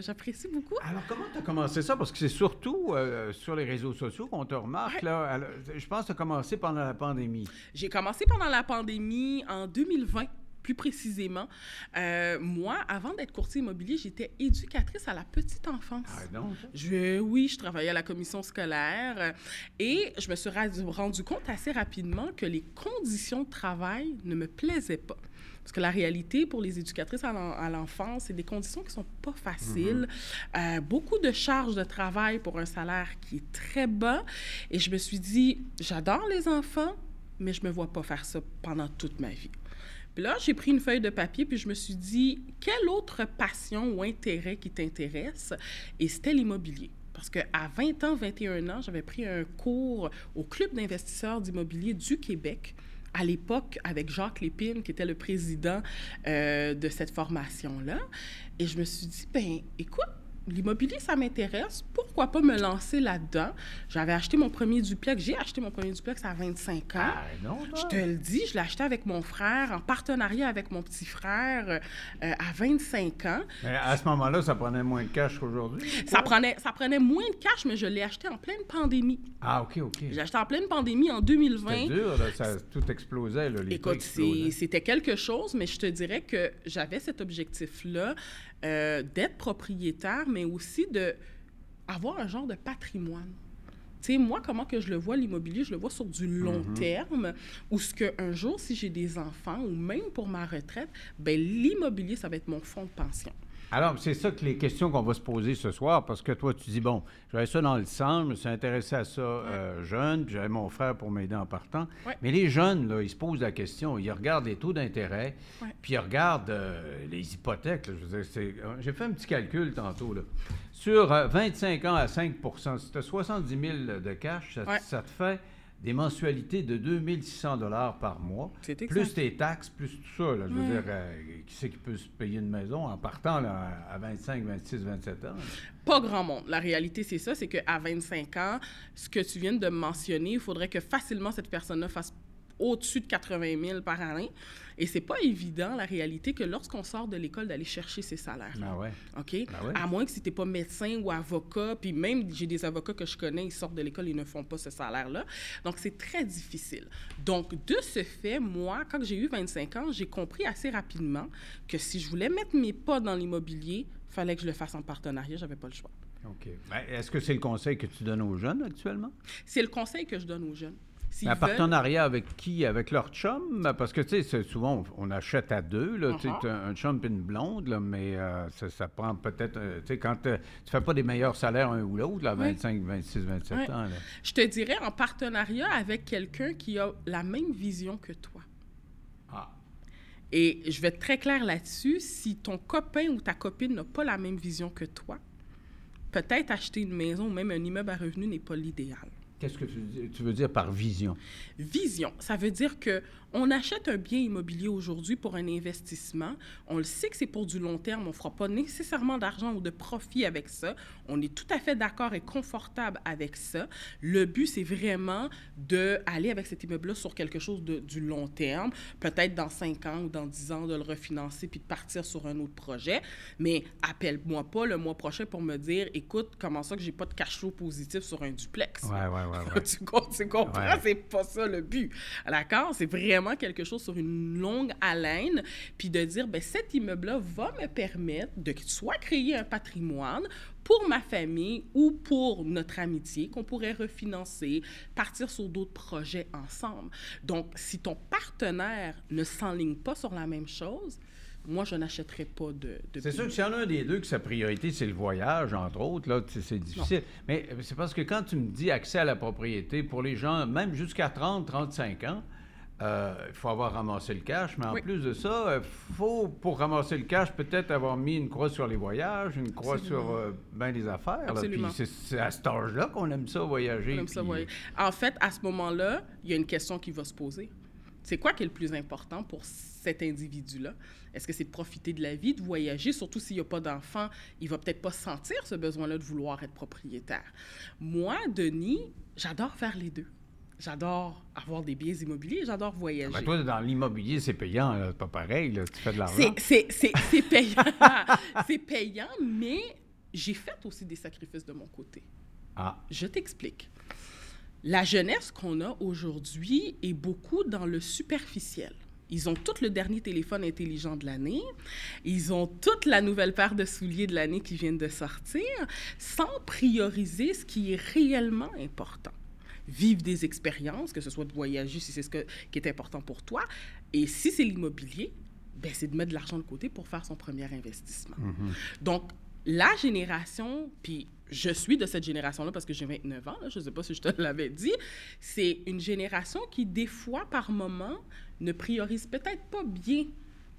J'apprécie beaucoup. Alors, comment tu as commencé ça? Parce que c'est surtout sur les réseaux sociaux qu'on te remarque. Là. Alors, je pense que tu as commencé pendant la pandémie. J'ai commencé pendant la pandémie en 2020. Plus précisément, Euh, moi, avant d'être courtier immobilier, j'étais éducatrice à la petite enfance. Ah non? Je, oui, je travaillais à la commission scolaire euh, et je me suis rendu compte assez rapidement que les conditions de travail ne me plaisaient pas. Parce que la réalité pour les éducatrices à l'en- à l'enfance, c'est des conditions qui sont pas faciles. Euh, beaucoup de charges de travail pour un salaire qui est très bas. Et je me suis dit, j'adore les enfants, mais je me vois pas faire ça pendant toute ma vie. Puis là, j'ai pris une feuille de papier, puis je me suis dit, quelle autre passion ou intérêt qui t'intéresse? Et c'était l'immobilier. Parce qu'à 20 ans, 21 ans, j'avais pris un cours au Club d'investisseurs d'immobilier du Québec, à l'époque avec Jacques Lépine, qui était le président euh, de cette formation-là. Et je me suis dit, ben écoute, l'immobilier, ça m'intéresse. Pourquoi pas me lancer là-dedans? J'avais acheté mon premier duplex. J'ai acheté mon premier duplex à 25 ans. Ah, non, Je te le dis, je l'ai acheté avec mon frère, en partenariat avec mon petit frère euh, euh, à 25 ans. Mais à ce moment-là, ça prenait moins de cash qu'aujourd'hui? ou Ça prenait, ça prenait moins de cash, mais je l'ai acheté en pleine pandémie. Ah, OK, OK. J'ai acheté en pleine pandémie en 2020. C'était dur, là, ça, tout explosait, là, les Écoute, c'était quelque chose, mais je te dirais que j'avais cet objectif-là euh, d'être propriétaire, mais aussi de avoir un genre de patrimoine. Tu sais, moi, comment que je le vois, l'immobilier, je le vois sur du long Mm-hmm. terme, où ce que un jour, si j'ai des enfants, ou même pour ma retraite, ben l'immobilier, ça va être mon fonds de pension. Alors, c'est ça que les questions qu'on va se poser ce soir, parce que toi, tu dis, bon, j'avais ça dans le sang, je me suis intéressé à ça euh, jeune, puis j'avais mon frère pour m'aider en partant. Ouais. Mais les jeunes, là, ils se posent la question, ils regardent les taux d'intérêt, Ouais. puis ils regardent euh, les hypothèques. là. je veux dire, c'est- euh, j'ai fait un petit calcul tantôt. Là. Sur euh, 25 ans à 5 si tu as 70 000 de cash, ça, Ouais. ça te fait des mensualités de 2600 dollars par mois, plus tes taxes, plus tout ça. Là, je veux dire, euh, qui c'est qui peut se payer une maison en partant là, à 25, 26, 27 ans? là? Pas grand monde. La réalité, c'est ça, c'est qu'à 25 ans, ce que tu viens de mentionner, il faudrait que facilement cette personne-là fasse au-dessus de 80 000 par année. Et c'est pas évident, la réalité, que lorsqu'on sort de l'école, d'aller chercher ces salaires. Ah ouais. OK? Ben ouais. À moins que si t'es pas médecin ou avocat, puis même j'ai des avocats que je connais, ils sortent de l'école, ils ne font pas ce salaire-là. Donc, c'est très difficile. Donc, de ce fait, moi, quand j'ai eu 25 ans, j'ai compris assez rapidement que si je voulais mettre mes pas dans l'immobilier, fallait que je le fasse en partenariat, j'avais pas le choix. OK. Ben, Est-ce que c'est le conseil que tu donnes aux jeunes actuellement? C'est le conseil que je donne aux jeunes. Un partenariat avec qui? Avec leur chum? Parce que, tu sais, souvent, on achète à deux, là, Uh-huh. un chum et une blonde, là, mais euh, ça, ça prend peut-être, euh, tu sais, quand euh, tu fais pas des meilleurs salaires un ou l'autre, là, Oui. 25, 26, 27 Ouais. ans, là. Je te dirais en partenariat avec quelqu'un qui a la même vision que toi. Ah. Et je vais être très clair là-dessus. Si ton copain ou ta copine n'a pas la même vision que toi, peut-être acheter une maison ou même un immeuble à revenus n'est pas l'idéal. Qu'est-ce que tu, veux dire par vision? Vision, ça veut dire que on achète un bien immobilier aujourd'hui pour un investissement. On le sait que c'est pour du long terme. On ne fera pas nécessairement d'argent ou de profit avec ça. On est tout à fait d'accord et confortable avec ça. Le but, c'est vraiment d'aller avec cet immeuble-là sur quelque chose de, du long terme. Peut-être dans 5 ans ou dans 10 ans, de le refinancer puis de partir sur un autre projet. Mais appelle-moi pas le mois prochain pour me dire, écoute, comment ça que j'ai pas de cash flow positif sur un duplex? Ouais, ouais, ouais. tu, com- tu comprends? C'est pas ça le but. D'accord? C'est vraiment quelque chose sur une longue haleine, puis de dire, ben cet immeuble-là va me permettre de soit créer un patrimoine pour ma famille ou pour notre amitié qu'on pourrait refinancer, partir sur d'autres projets ensemble. Donc, si ton partenaire ne s'enligne pas sur la même chose, moi, je n'achèterai pas de, de C'est sûr que s'il y en a un des deux que sa priorité, c'est le voyage, entre autres, là, c'est difficile. Mais c'est parce que quand tu me dis accès à la propriété, pour les gens, même jusqu'à 30, 35 ans, euh, il faut avoir ramassé le cash, mais en Oui. plus de ça, il faut, pour ramasser le cash, peut-être avoir mis une croix sur les voyages, une croix Absolument. sur euh, ben des affaires. là. Puis Absolument. c'est- à cet âge-là qu'on aime ça voyager. On aime ça puis- voyager. En fait, à ce moment-là, il y a une question qui va se poser. C'est quoi qui est le plus important pour cet individu-là? Est-ce que c'est de profiter de la vie, de voyager, surtout s'il n'y a pas d'enfant, il va peut-être pas sentir ce besoin-là de vouloir être propriétaire. Moi, Denis, j'adore faire les deux. J'adore avoir des biens immobiliers, j'adore voyager. Toi, dans l'immobilier, c'est payant, c'est pas pareil, là, tu fais de l'argent. C'est payant. c'est payant, mais j'ai fait aussi des sacrifices de mon côté. Ah, Je t'explique. La jeunesse qu'on a aujourd'hui est beaucoup dans le superficiel. Ils ont tout le dernier téléphone intelligent de l'année. Ils ont toute la nouvelle paire de souliers de l'année qui viennent de sortir, sans prioriser ce qui est réellement important. Vivre des expériences, que ce soit de voyager si c'est ce que- qui est important pour toi. Et si c'est l'immobilier, ben c'est de mettre de l'argent de côté pour faire son premier investissement. Donc, la génération, puis je suis de cette génération-là parce que j'ai 29 ans, là, je ne sais pas si je te l'avais dit, c'est une génération qui, des fois, par moment, ne priorise peut-être pas bien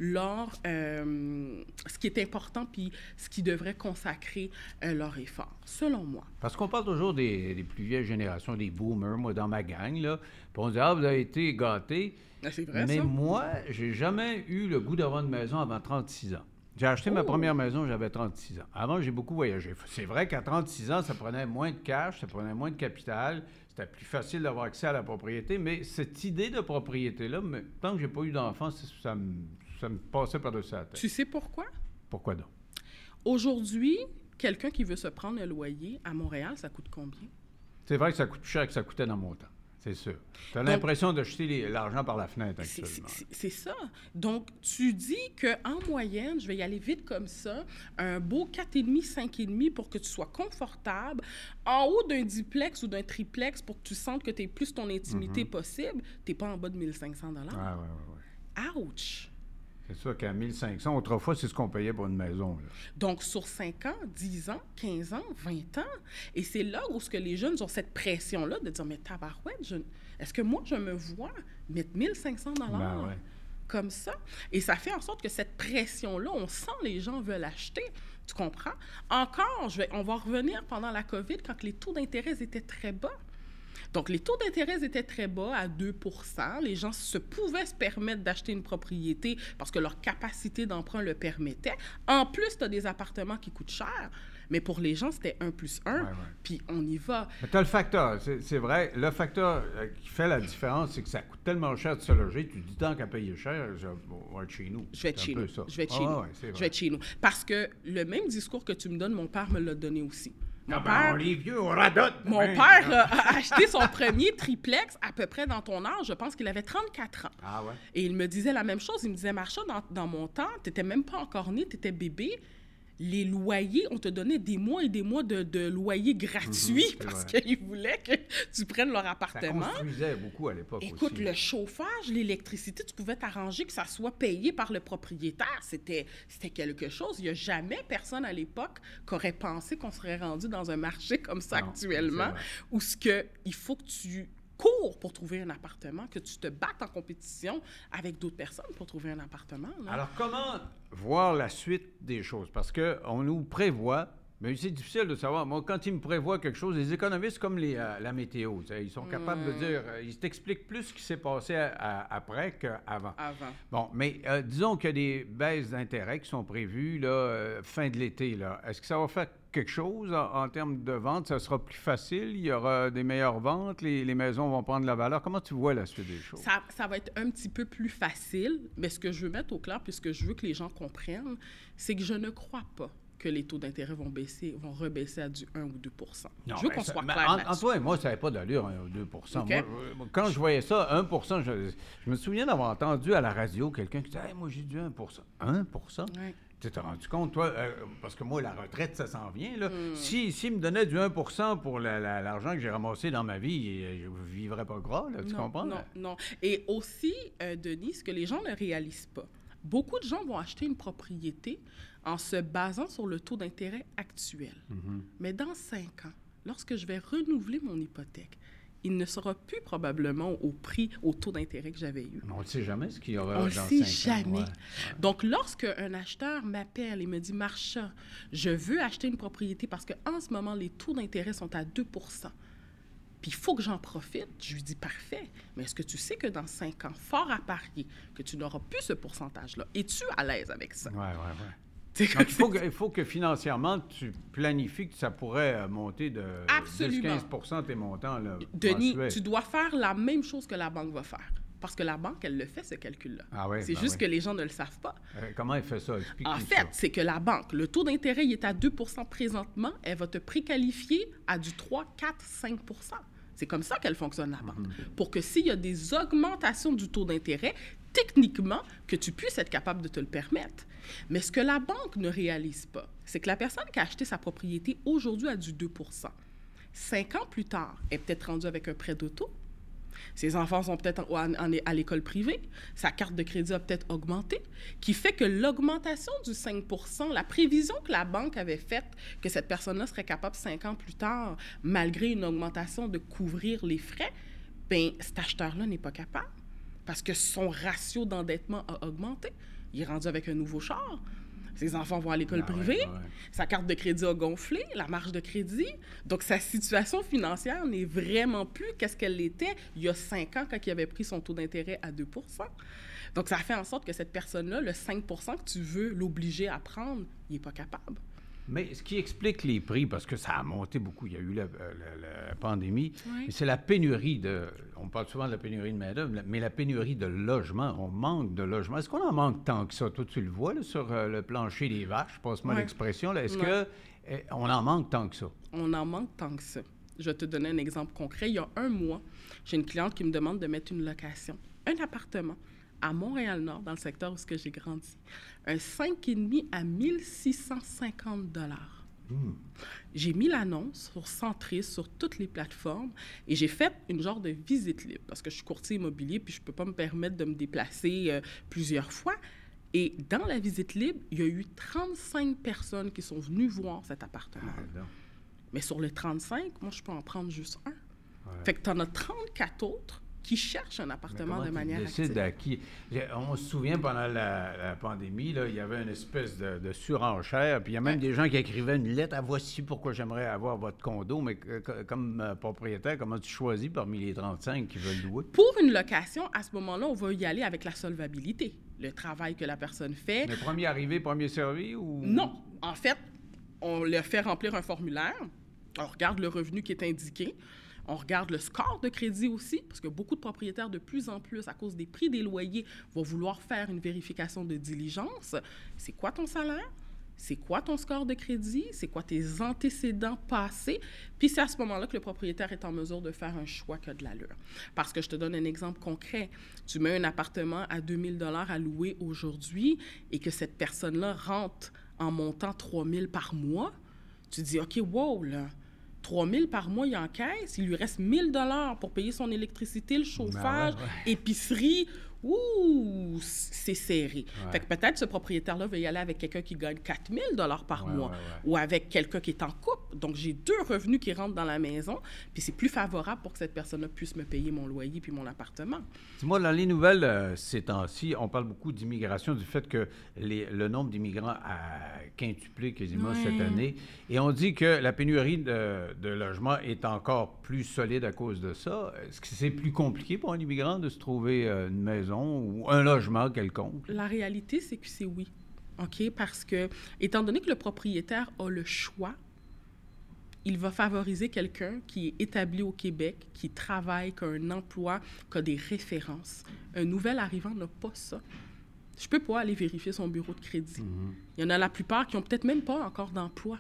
leur, euh, ce qui est important puis ce qui devrait consacrer euh, leur effort, selon moi. Parce qu'on parle toujours des, des plus vieilles générations, des boomers, moi, dans ma gang, là. Puis on dit, ah, vous avez été gâtés. Ah, C'est vrai, Mais ça? moi, j'ai jamais eu le goût d'avoir une maison avant 36 ans. J'ai acheté ma Oh. première maison, j'avais 36 ans. Avant, j'ai beaucoup voyagé. C'est vrai qu'à 36 ans, ça prenait moins de cash, ça prenait moins de capital, c'était plus facile d'avoir accès à la propriété, mais cette idée de propriété-là, tant que j'ai pas eu d'enfant, ça, ça me, ça me passait par-dessus la tête. Tu sais pourquoi? Pourquoi donc? Aujourd'hui, quelqu'un qui veut se prendre un loyer à Montréal, ça coûte combien? C'est vrai que ça coûte plus cher que ça coûtait dans mon temps. C'est sûr. Tu as l'impression de jeter l'argent par la fenêtre C'est- actuellement. C'est ça. Donc, tu dis qu'en moyenne, je vais y aller vite comme ça, un beau 4,5, 5,5 pour que tu sois confortable, en haut d'un duplex ou d'un triplex pour que tu sentes que tu es plus ton intimité possible, tu n'es pas en bas de 1500 Ouais, ouais, ouais, ouais. Ouch! C'est sûr qu'à 1500, autrefois, c'est ce qu'on payait pour une maison. là. Donc, sur 5 ans, 10 ans, 15 ans, 20 ans. Et c'est là où ce que les jeunes ont cette pression-là de dire, mais tabarouette, je- est-ce que moi, je me vois mettre 1500 dollars Ben ouais. comme ça? Et ça fait en sorte que cette pression-là, on sent les gens veulent acheter. Tu comprends? Encore, je vais, on va revenir pendant la COVID quand les taux d'intérêt étaient très bas. Donc, les taux d'intérêt étaient très bas, à 2% Les gens se pouvaient se permettre d'acheter une propriété parce que leur capacité d'emprunt le permettait. En plus, tu as des appartements qui coûtent cher. Mais pour les gens, c'était 1 plus 1. Ouais, ouais. Puis on y va. Tu as le facteur, c'est vrai. Le facteur euh, qui fait la différence, c'est que ça coûte tellement cher de se loger. Tu dis tant qu'à payer cher, je on va être chez nous. Je vais être chez nous. Je vais être Ah, chez nous. Je vais être chez nous. Parce que le même discours que tu me donnes, mon père me l'a donné aussi. Mon Ah ben, père, on les vieux, on radote. Mon Ben, père euh, a acheté son premier triplex à peu près dans ton âge. Je pense qu'il avait 34 ans. Ah ouais. Et il me disait la même chose. Il me disait, Marcha, dans, dans mon temps, tu n'étais même pas encore né, tu étais bébé. Les loyers, on te donnait des mois et des mois de, de loyers gratuits c'est parce qu'ils voulaient que tu prennes leur Ça appartement. construisait beaucoup à l'époque Écoute, aussi. le chauffage, l'électricité, tu pouvais t'arranger que ça soit payé par le propriétaire. C'était, c'était quelque chose. Il n'y a jamais personne à l'époque qui aurait pensé qu'on serait rendu dans un marché comme ça Non, actuellement, où ce que il faut que tu pour trouver un appartement, que tu te battes en compétition avec d'autres personnes pour trouver un appartement. Alors, comment voir la suite des choses? Parce qu'on nous prévoit, mais c'est difficile de savoir. Moi, quand ils me prévoient quelque chose, les économistes, comme les, euh, la météo, ils sont capables de dire, euh, ils t'expliquent plus ce qui s'est passé à- à- après qu'avant. Avant. Bon, mais euh, disons qu'il y a des baisses d'intérêt qui sont prévues là, euh, fin de l'été. Est-ce que ça va faire quelque chose en, en termes de vente? Ça sera plus facile? Il y aura des meilleures ventes? Les, les maisons vont prendre la valeur? Comment tu vois la suite des choses? Ça, ça va être un petit peu plus facile, mais ce que je veux mettre au clair, puisque je veux que les gens comprennent, c'est que je ne crois pas que les taux d'intérêt vont baisser, vont rebaisser à du 1 ou 2 Non, Je veux ben, qu'on soit clair en- toi et moi, ça n'avait pas d'allure, 1 ou 2 OK. Moi, je- quand je voyais ça, 1 je, je me souviens d'avoir entendu à la radio quelqu'un qui disait Hey, Moi, j'ai du 1 1 Ouais. Tu t'es rendu compte, toi, euh, parce que moi, la retraite, ça s'en vient. Là. Hmm. Si, s'il me donnait du 1 pour la- la- l'argent que j'ai ramassé dans ma vie, euh, je ne vivrais pas gras, là, tu non, comprends? Non, non. Et aussi, euh, Denis, ce que les gens ne réalisent pas, beaucoup de gens vont acheter une propriété en se basant sur le taux d'intérêt actuel. Mm-hmm. Mais dans cinq ans, lorsque je vais renouveler mon hypothèque, il ne sera plus probablement au prix, au taux d'intérêt que j'avais eu. On ne sait jamais ce qu'il y aura On dans sait ans, jamais. ouais. Donc, lorsque un acheteur m'appelle et me dit Marcha, je veux acheter une propriété parce qu'en ce moment, les taux d'intérêt sont à 2% puis il faut que j'en profite. Je lui dis parfait. Mais est-ce que tu sais que dans cinq ans, fort à parier, que tu n'auras plus ce pourcentage-là? Es-tu à l'aise avec ça? Ouais, ouais, ouais. Donc, il faut, que, il faut que financièrement, tu planifies que ça pourrait euh, monter de Absolument. 10-15 tes montants. Là, Denis, tu dois faire la même chose que la banque va faire. Parce que la banque, elle le fait, ce calcul-là. Ah c'est ben juste que les gens ne le savent pas. Euh, comment elle fait ça? En fait, c'est que la banque, le taux d'intérêt, il est à 2% présentement. Elle va te préqualifier à du 3, 4, 5 C'est comme ça qu'elle fonctionne, la banque. Pour que s'il y a des augmentations du taux d'intérêt, techniquement, que tu puisses être capable de te le permettre. Mais ce que la banque ne réalise pas, c'est que la personne qui a acheté sa propriété aujourd'hui a du 2% Cinq ans plus tard, elle est peut-être rendue avec un prêt d'auto, ses enfants sont peut-être à l'école privée. Sa carte de crédit a peut-être augmenté, qui fait que l'augmentation du 5% la prévision que la banque avait faite que cette personne-là serait capable cinq ans plus tard, malgré une augmentation, de couvrir les frais, ben cet acheteur-là n'est pas capable parce que son ratio d'endettement a augmenté. Il est rendu avec un nouveau char. Ses enfants vont à l'école Ah privée. ouais. Sa carte de crédit a gonflé, la marge de crédit. Donc, sa situation financière n'est vraiment plus qu'est-ce qu'elle était il y a cinq ans quand il avait pris son taux d'intérêt à 2% Donc, ça fait en sorte que cette personne-là, le 5% que tu veux l'obliger à prendre, il n'est pas capable. Mais ce qui explique les prix, parce que ça a monté beaucoup, il y a eu la, euh, la- la pandémie, Oui. c'est la pénurie de. On parle souvent de la pénurie de main-d'œuvre, mais la pénurie de logement. On manque de logement. Est-ce qu'on en manque tant que ça? Toi, tu le vois là, sur euh, le plancher des vaches, passe-moi Ouais. l'expression. Est-ce que eh, on en manque tant que ça? On en manque tant que ça. Je vais te donner un exemple concret. Il y a un mois, j'ai une cliente qui me demande de mettre une location, un appartement à Montréal-Nord, dans le secteur où j'ai grandi. Un 5,5 à 1650 dollars. J'ai mis l'annonce sur Centris, sur toutes les plateformes, et j'ai fait une genre de visite libre, parce que je suis courtier immobilier, puis je ne peux pas me permettre de me déplacer euh, plusieurs fois. Et dans la visite libre, il y a eu 35 personnes qui sont venues voir cet appartement. Mais sur les 35, moi, je peux en prendre juste un. Fait que tu en as 34 autres qui cherchent un appartement de manière active. à qui? J'ai- On se souvient pendant la, la pandémie, là, il y avait une espèce de, de surenchère, puis il y a même des gens qui écrivaient une lettre à voici pourquoi j'aimerais avoir votre condo, mais que- comme euh, propriétaire, comment tu choisis parmi les 35 qui veulent louer? Pour une location, à ce moment-là, on va y aller avec la solvabilité, le travail que la personne fait. Mais premier arrivé, premier servi ou? Non, en fait, on leur fait remplir un formulaire, on regarde le revenu qui est indiqué, on regarde le score de crédit aussi, parce que beaucoup de propriétaires, de plus en plus, à cause des prix des loyers, vont vouloir faire une vérification de diligence. C'est quoi ton salaire? C'est quoi ton score de crédit? C'est quoi tes antécédents passés? Puis c'est à ce moment-là que le propriétaire est en mesure de faire un choix qui a de l'allure. Parce que je te donne un exemple concret. Tu mets un appartement à 2000 dollars à louer aujourd'hui et que cette personne-là rentre en montant 3000 par mois, tu dis, OK, wow, là, 3000 par mois, il encaisse, il lui reste 1000 dollars pour payer son électricité, le chauffage, Ben ouais, épicerie. Ouh, c'est serré. Ouais. Fait que peut-être ce propriétaire-là veut y aller avec quelqu'un qui gagne 4000 dollars par Ouais, mois ouais, ou avec quelqu'un qui est en couple. Donc, j'ai deux revenus qui rentrent dans la maison, puis c'est plus favorable pour que cette personne-là puisse me payer mon loyer puis mon appartement. Dis-moi, dans les nouvelles euh, ces temps-ci, on parle beaucoup d'immigration, du fait que les- le nombre d'immigrants a quintuplé quasiment cette année. Et on dit que la pénurie de, de logements est encore plus solide à cause de ça? Est-ce que c'est plus compliqué pour un immigrant de se trouver euh, une maison ou un logement quelconque? La réalité, c'est que c'est oui. OK? Parce que, étant donné que le propriétaire a le choix, il va favoriser quelqu'un qui est établi au Québec, qui travaille, qui a un emploi, qui a des références. Un nouvel arrivant n'a pas ça. Je peux pas aller vérifier son bureau de crédit. Il y en a la plupart qui ont peut-être même pas encore d'emploi.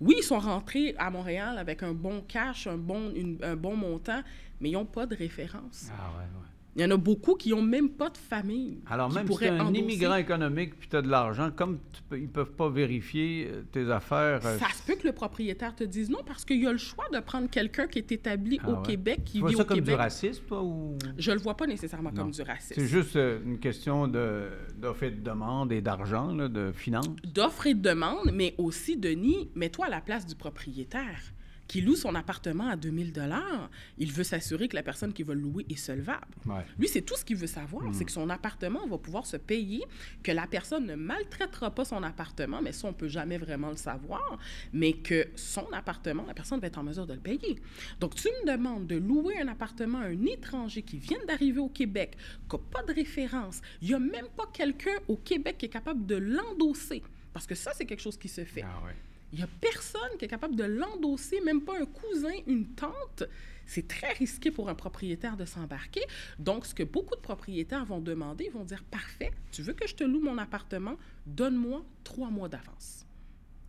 Oui, ils sont rentrés à Montréal avec un bon cash, un bon, une- un bon montant, mais ils n'ont pas de référence. Ah ouais, ouais. Il y en a beaucoup qui n'ont même pas de famille. Alors même si tu un endosser. immigrant économique puis tu as de l'argent, comme tu peux- ils ne peuvent pas vérifier euh, tes affaires... euh, Ça se peut que le propriétaire te dise non parce qu'il y a le choix de prendre quelqu'un qui est établi Ah au ouais? Québec, qui tu vois vit ça au comme Québec. du racisme, toi, ou... Je le vois pas nécessairement Non. comme du racisme. C'est juste euh, une question de- d'offre et de demande et d'argent, de finances. D'offre et de demande, mais aussi, Denis, mets-toi à la place du propriétaire qui loue son appartement à 2000 dollars. Il veut s'assurer que la personne qui va le louer est solvable. Ouais. Lui, c'est tout ce qu'il veut savoir, c'est que son appartement va pouvoir se payer, que la personne ne maltraitera pas son appartement, mais ça, on peut jamais vraiment le savoir, mais que son appartement, la personne va être en mesure de le payer. Donc, tu me demandes de louer un appartement à un étranger qui vient d'arriver au Québec, qui n'a pas de référence, il n'y a même pas quelqu'un au Québec qui est capable de l'endosser, parce que ça, c'est quelque chose qui se fait. Ah ouais. Il n'y a personne qui est capable de l'endosser, même pas un cousin, une tante. C'est très risqué pour un propriétaire de s'embarquer. Donc, ce que beaucoup de propriétaires vont demander, ils vont dire Parfait, tu veux que je te loue mon appartement? Donne-moi trois mois d'avance.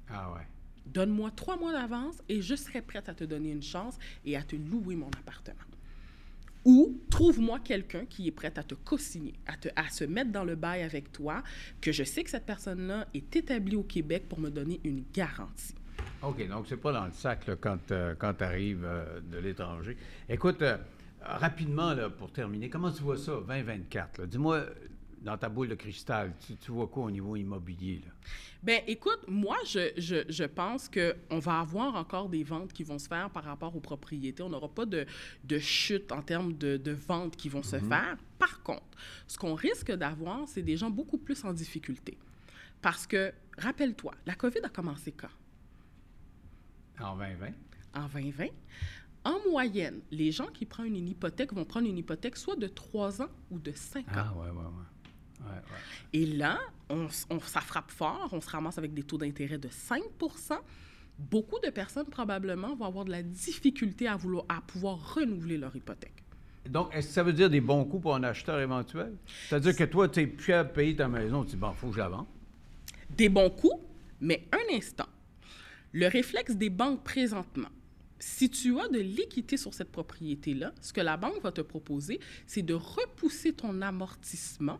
Ah ouais. Donne-moi trois mois d'avance et je serai prête à te donner une chance et à te louer mon appartement. Ou trouve-moi quelqu'un qui est prêt à te co-signer, à, à se mettre dans le bail avec toi, que je sais que cette personne-là est établie au Québec pour me donner une garantie. OK, donc c'est pas dans le sac là, quand, tu arrives de l'étranger. Écoute, euh, rapidement, là, pour terminer, comment tu vois ça, 2024? là? Dis-moi, dans ta boule de cristal, tu, tu vois quoi au niveau immobilier? Là? Ben, écoute, moi, je, je, je pense qu'on va avoir encore des ventes qui vont se faire par rapport aux propriétés. On n'aura pas de, de chute en termes de, de ventes qui vont se faire. Par contre, ce qu'on risque d'avoir, c'est des gens beaucoup plus en difficulté. Parce que, rappelle-toi, la COVID a commencé quand? En 2020. En 2020. En moyenne, les gens qui prennent une hypothèque vont prendre une hypothèque soit de 3 ans ou de 5 ans. Ah, ouais, ouais, ouais. Ouais, ouais. Et là, on, ça frappe fort, on se ramasse avec des taux d'intérêt de 5% Beaucoup de personnes, probablement, vont avoir de la difficulté à, vouloir, à pouvoir renouveler leur hypothèque. Donc, est-ce que ça veut dire des bons coups pour un acheteur éventuel? C'est-à-dire que toi, tu es plus à payer ta maison, tu dis, bon, il faut que je la vende. Des bons coups, mais un instant. Le réflexe des banques présentement, si tu as de l'équité sur cette propriété-là, ce que la banque va te proposer, c'est de repousser ton amortissement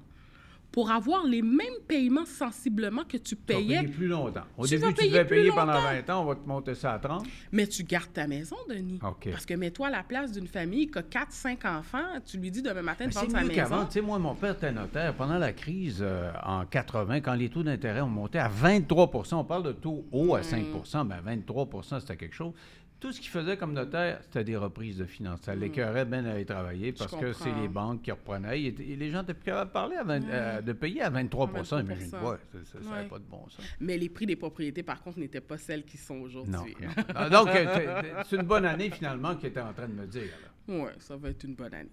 pour avoir les mêmes paiements sensiblement que tu Tu vas payais, payer plus longtemps. Au Tu début, tu devais payer pendant longtemps. 20 ans, on va te monter ça à 30. mais tu gardes ta maison, Denis. OK. Parce que mets-toi à la place d'une famille qui a 4, 5 enfants, tu lui dis demain matin de Mais vendre C'est sa mieux qu'avant. maison. Tu sais, moi, mon père était notaire. Pendant la crise euh, en 80, quand les taux d'intérêt ont monté à 23 on parle de taux haut à 5% ben 23% c'était quelque chose. Tout ce qu'il faisait comme notaire, c'était des reprises de finances. Ça l'écœurait bien d'aller travailler parce que c'est les banques qui reprenaient. Et les gens étaient plus capables de parler, à 20 euh, de payer à 23 À 23 imagine-toi. Ça n'avait Ouais. pas de bon sens. Mais les prix des propriétés, par contre, n'étaient pas celles qui sont aujourd'hui. non. Ah, Donc, euh, c'est une bonne année finalement qu'il était en train de me dire. là. Oui, ça va être une bonne année.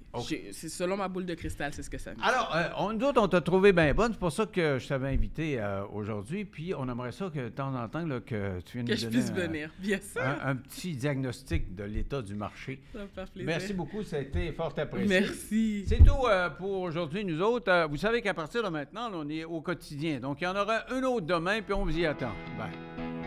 C'est selon ma boule de cristal, c'est ce que ça me dit. Alors, euh, on, nous autres, on t'a trouvé bien bonne. C'est pour ça que je t'avais invité euh, aujourd'hui. Puis, on aimerait ça que de temps en temps, là, que tu viennes que nous je donner puisse un- venir. Bien sûr. un, un petit diagnostic de l'état du marché. Ça va me faire plaisir. Merci beaucoup. Ça a été fort apprécié. Merci. C'est tout euh, pour aujourd'hui, nous autres. Vous savez qu'à partir de maintenant, là, on est au quotidien. Donc, il y en aura un autre demain, puis on vous y attend. Bye.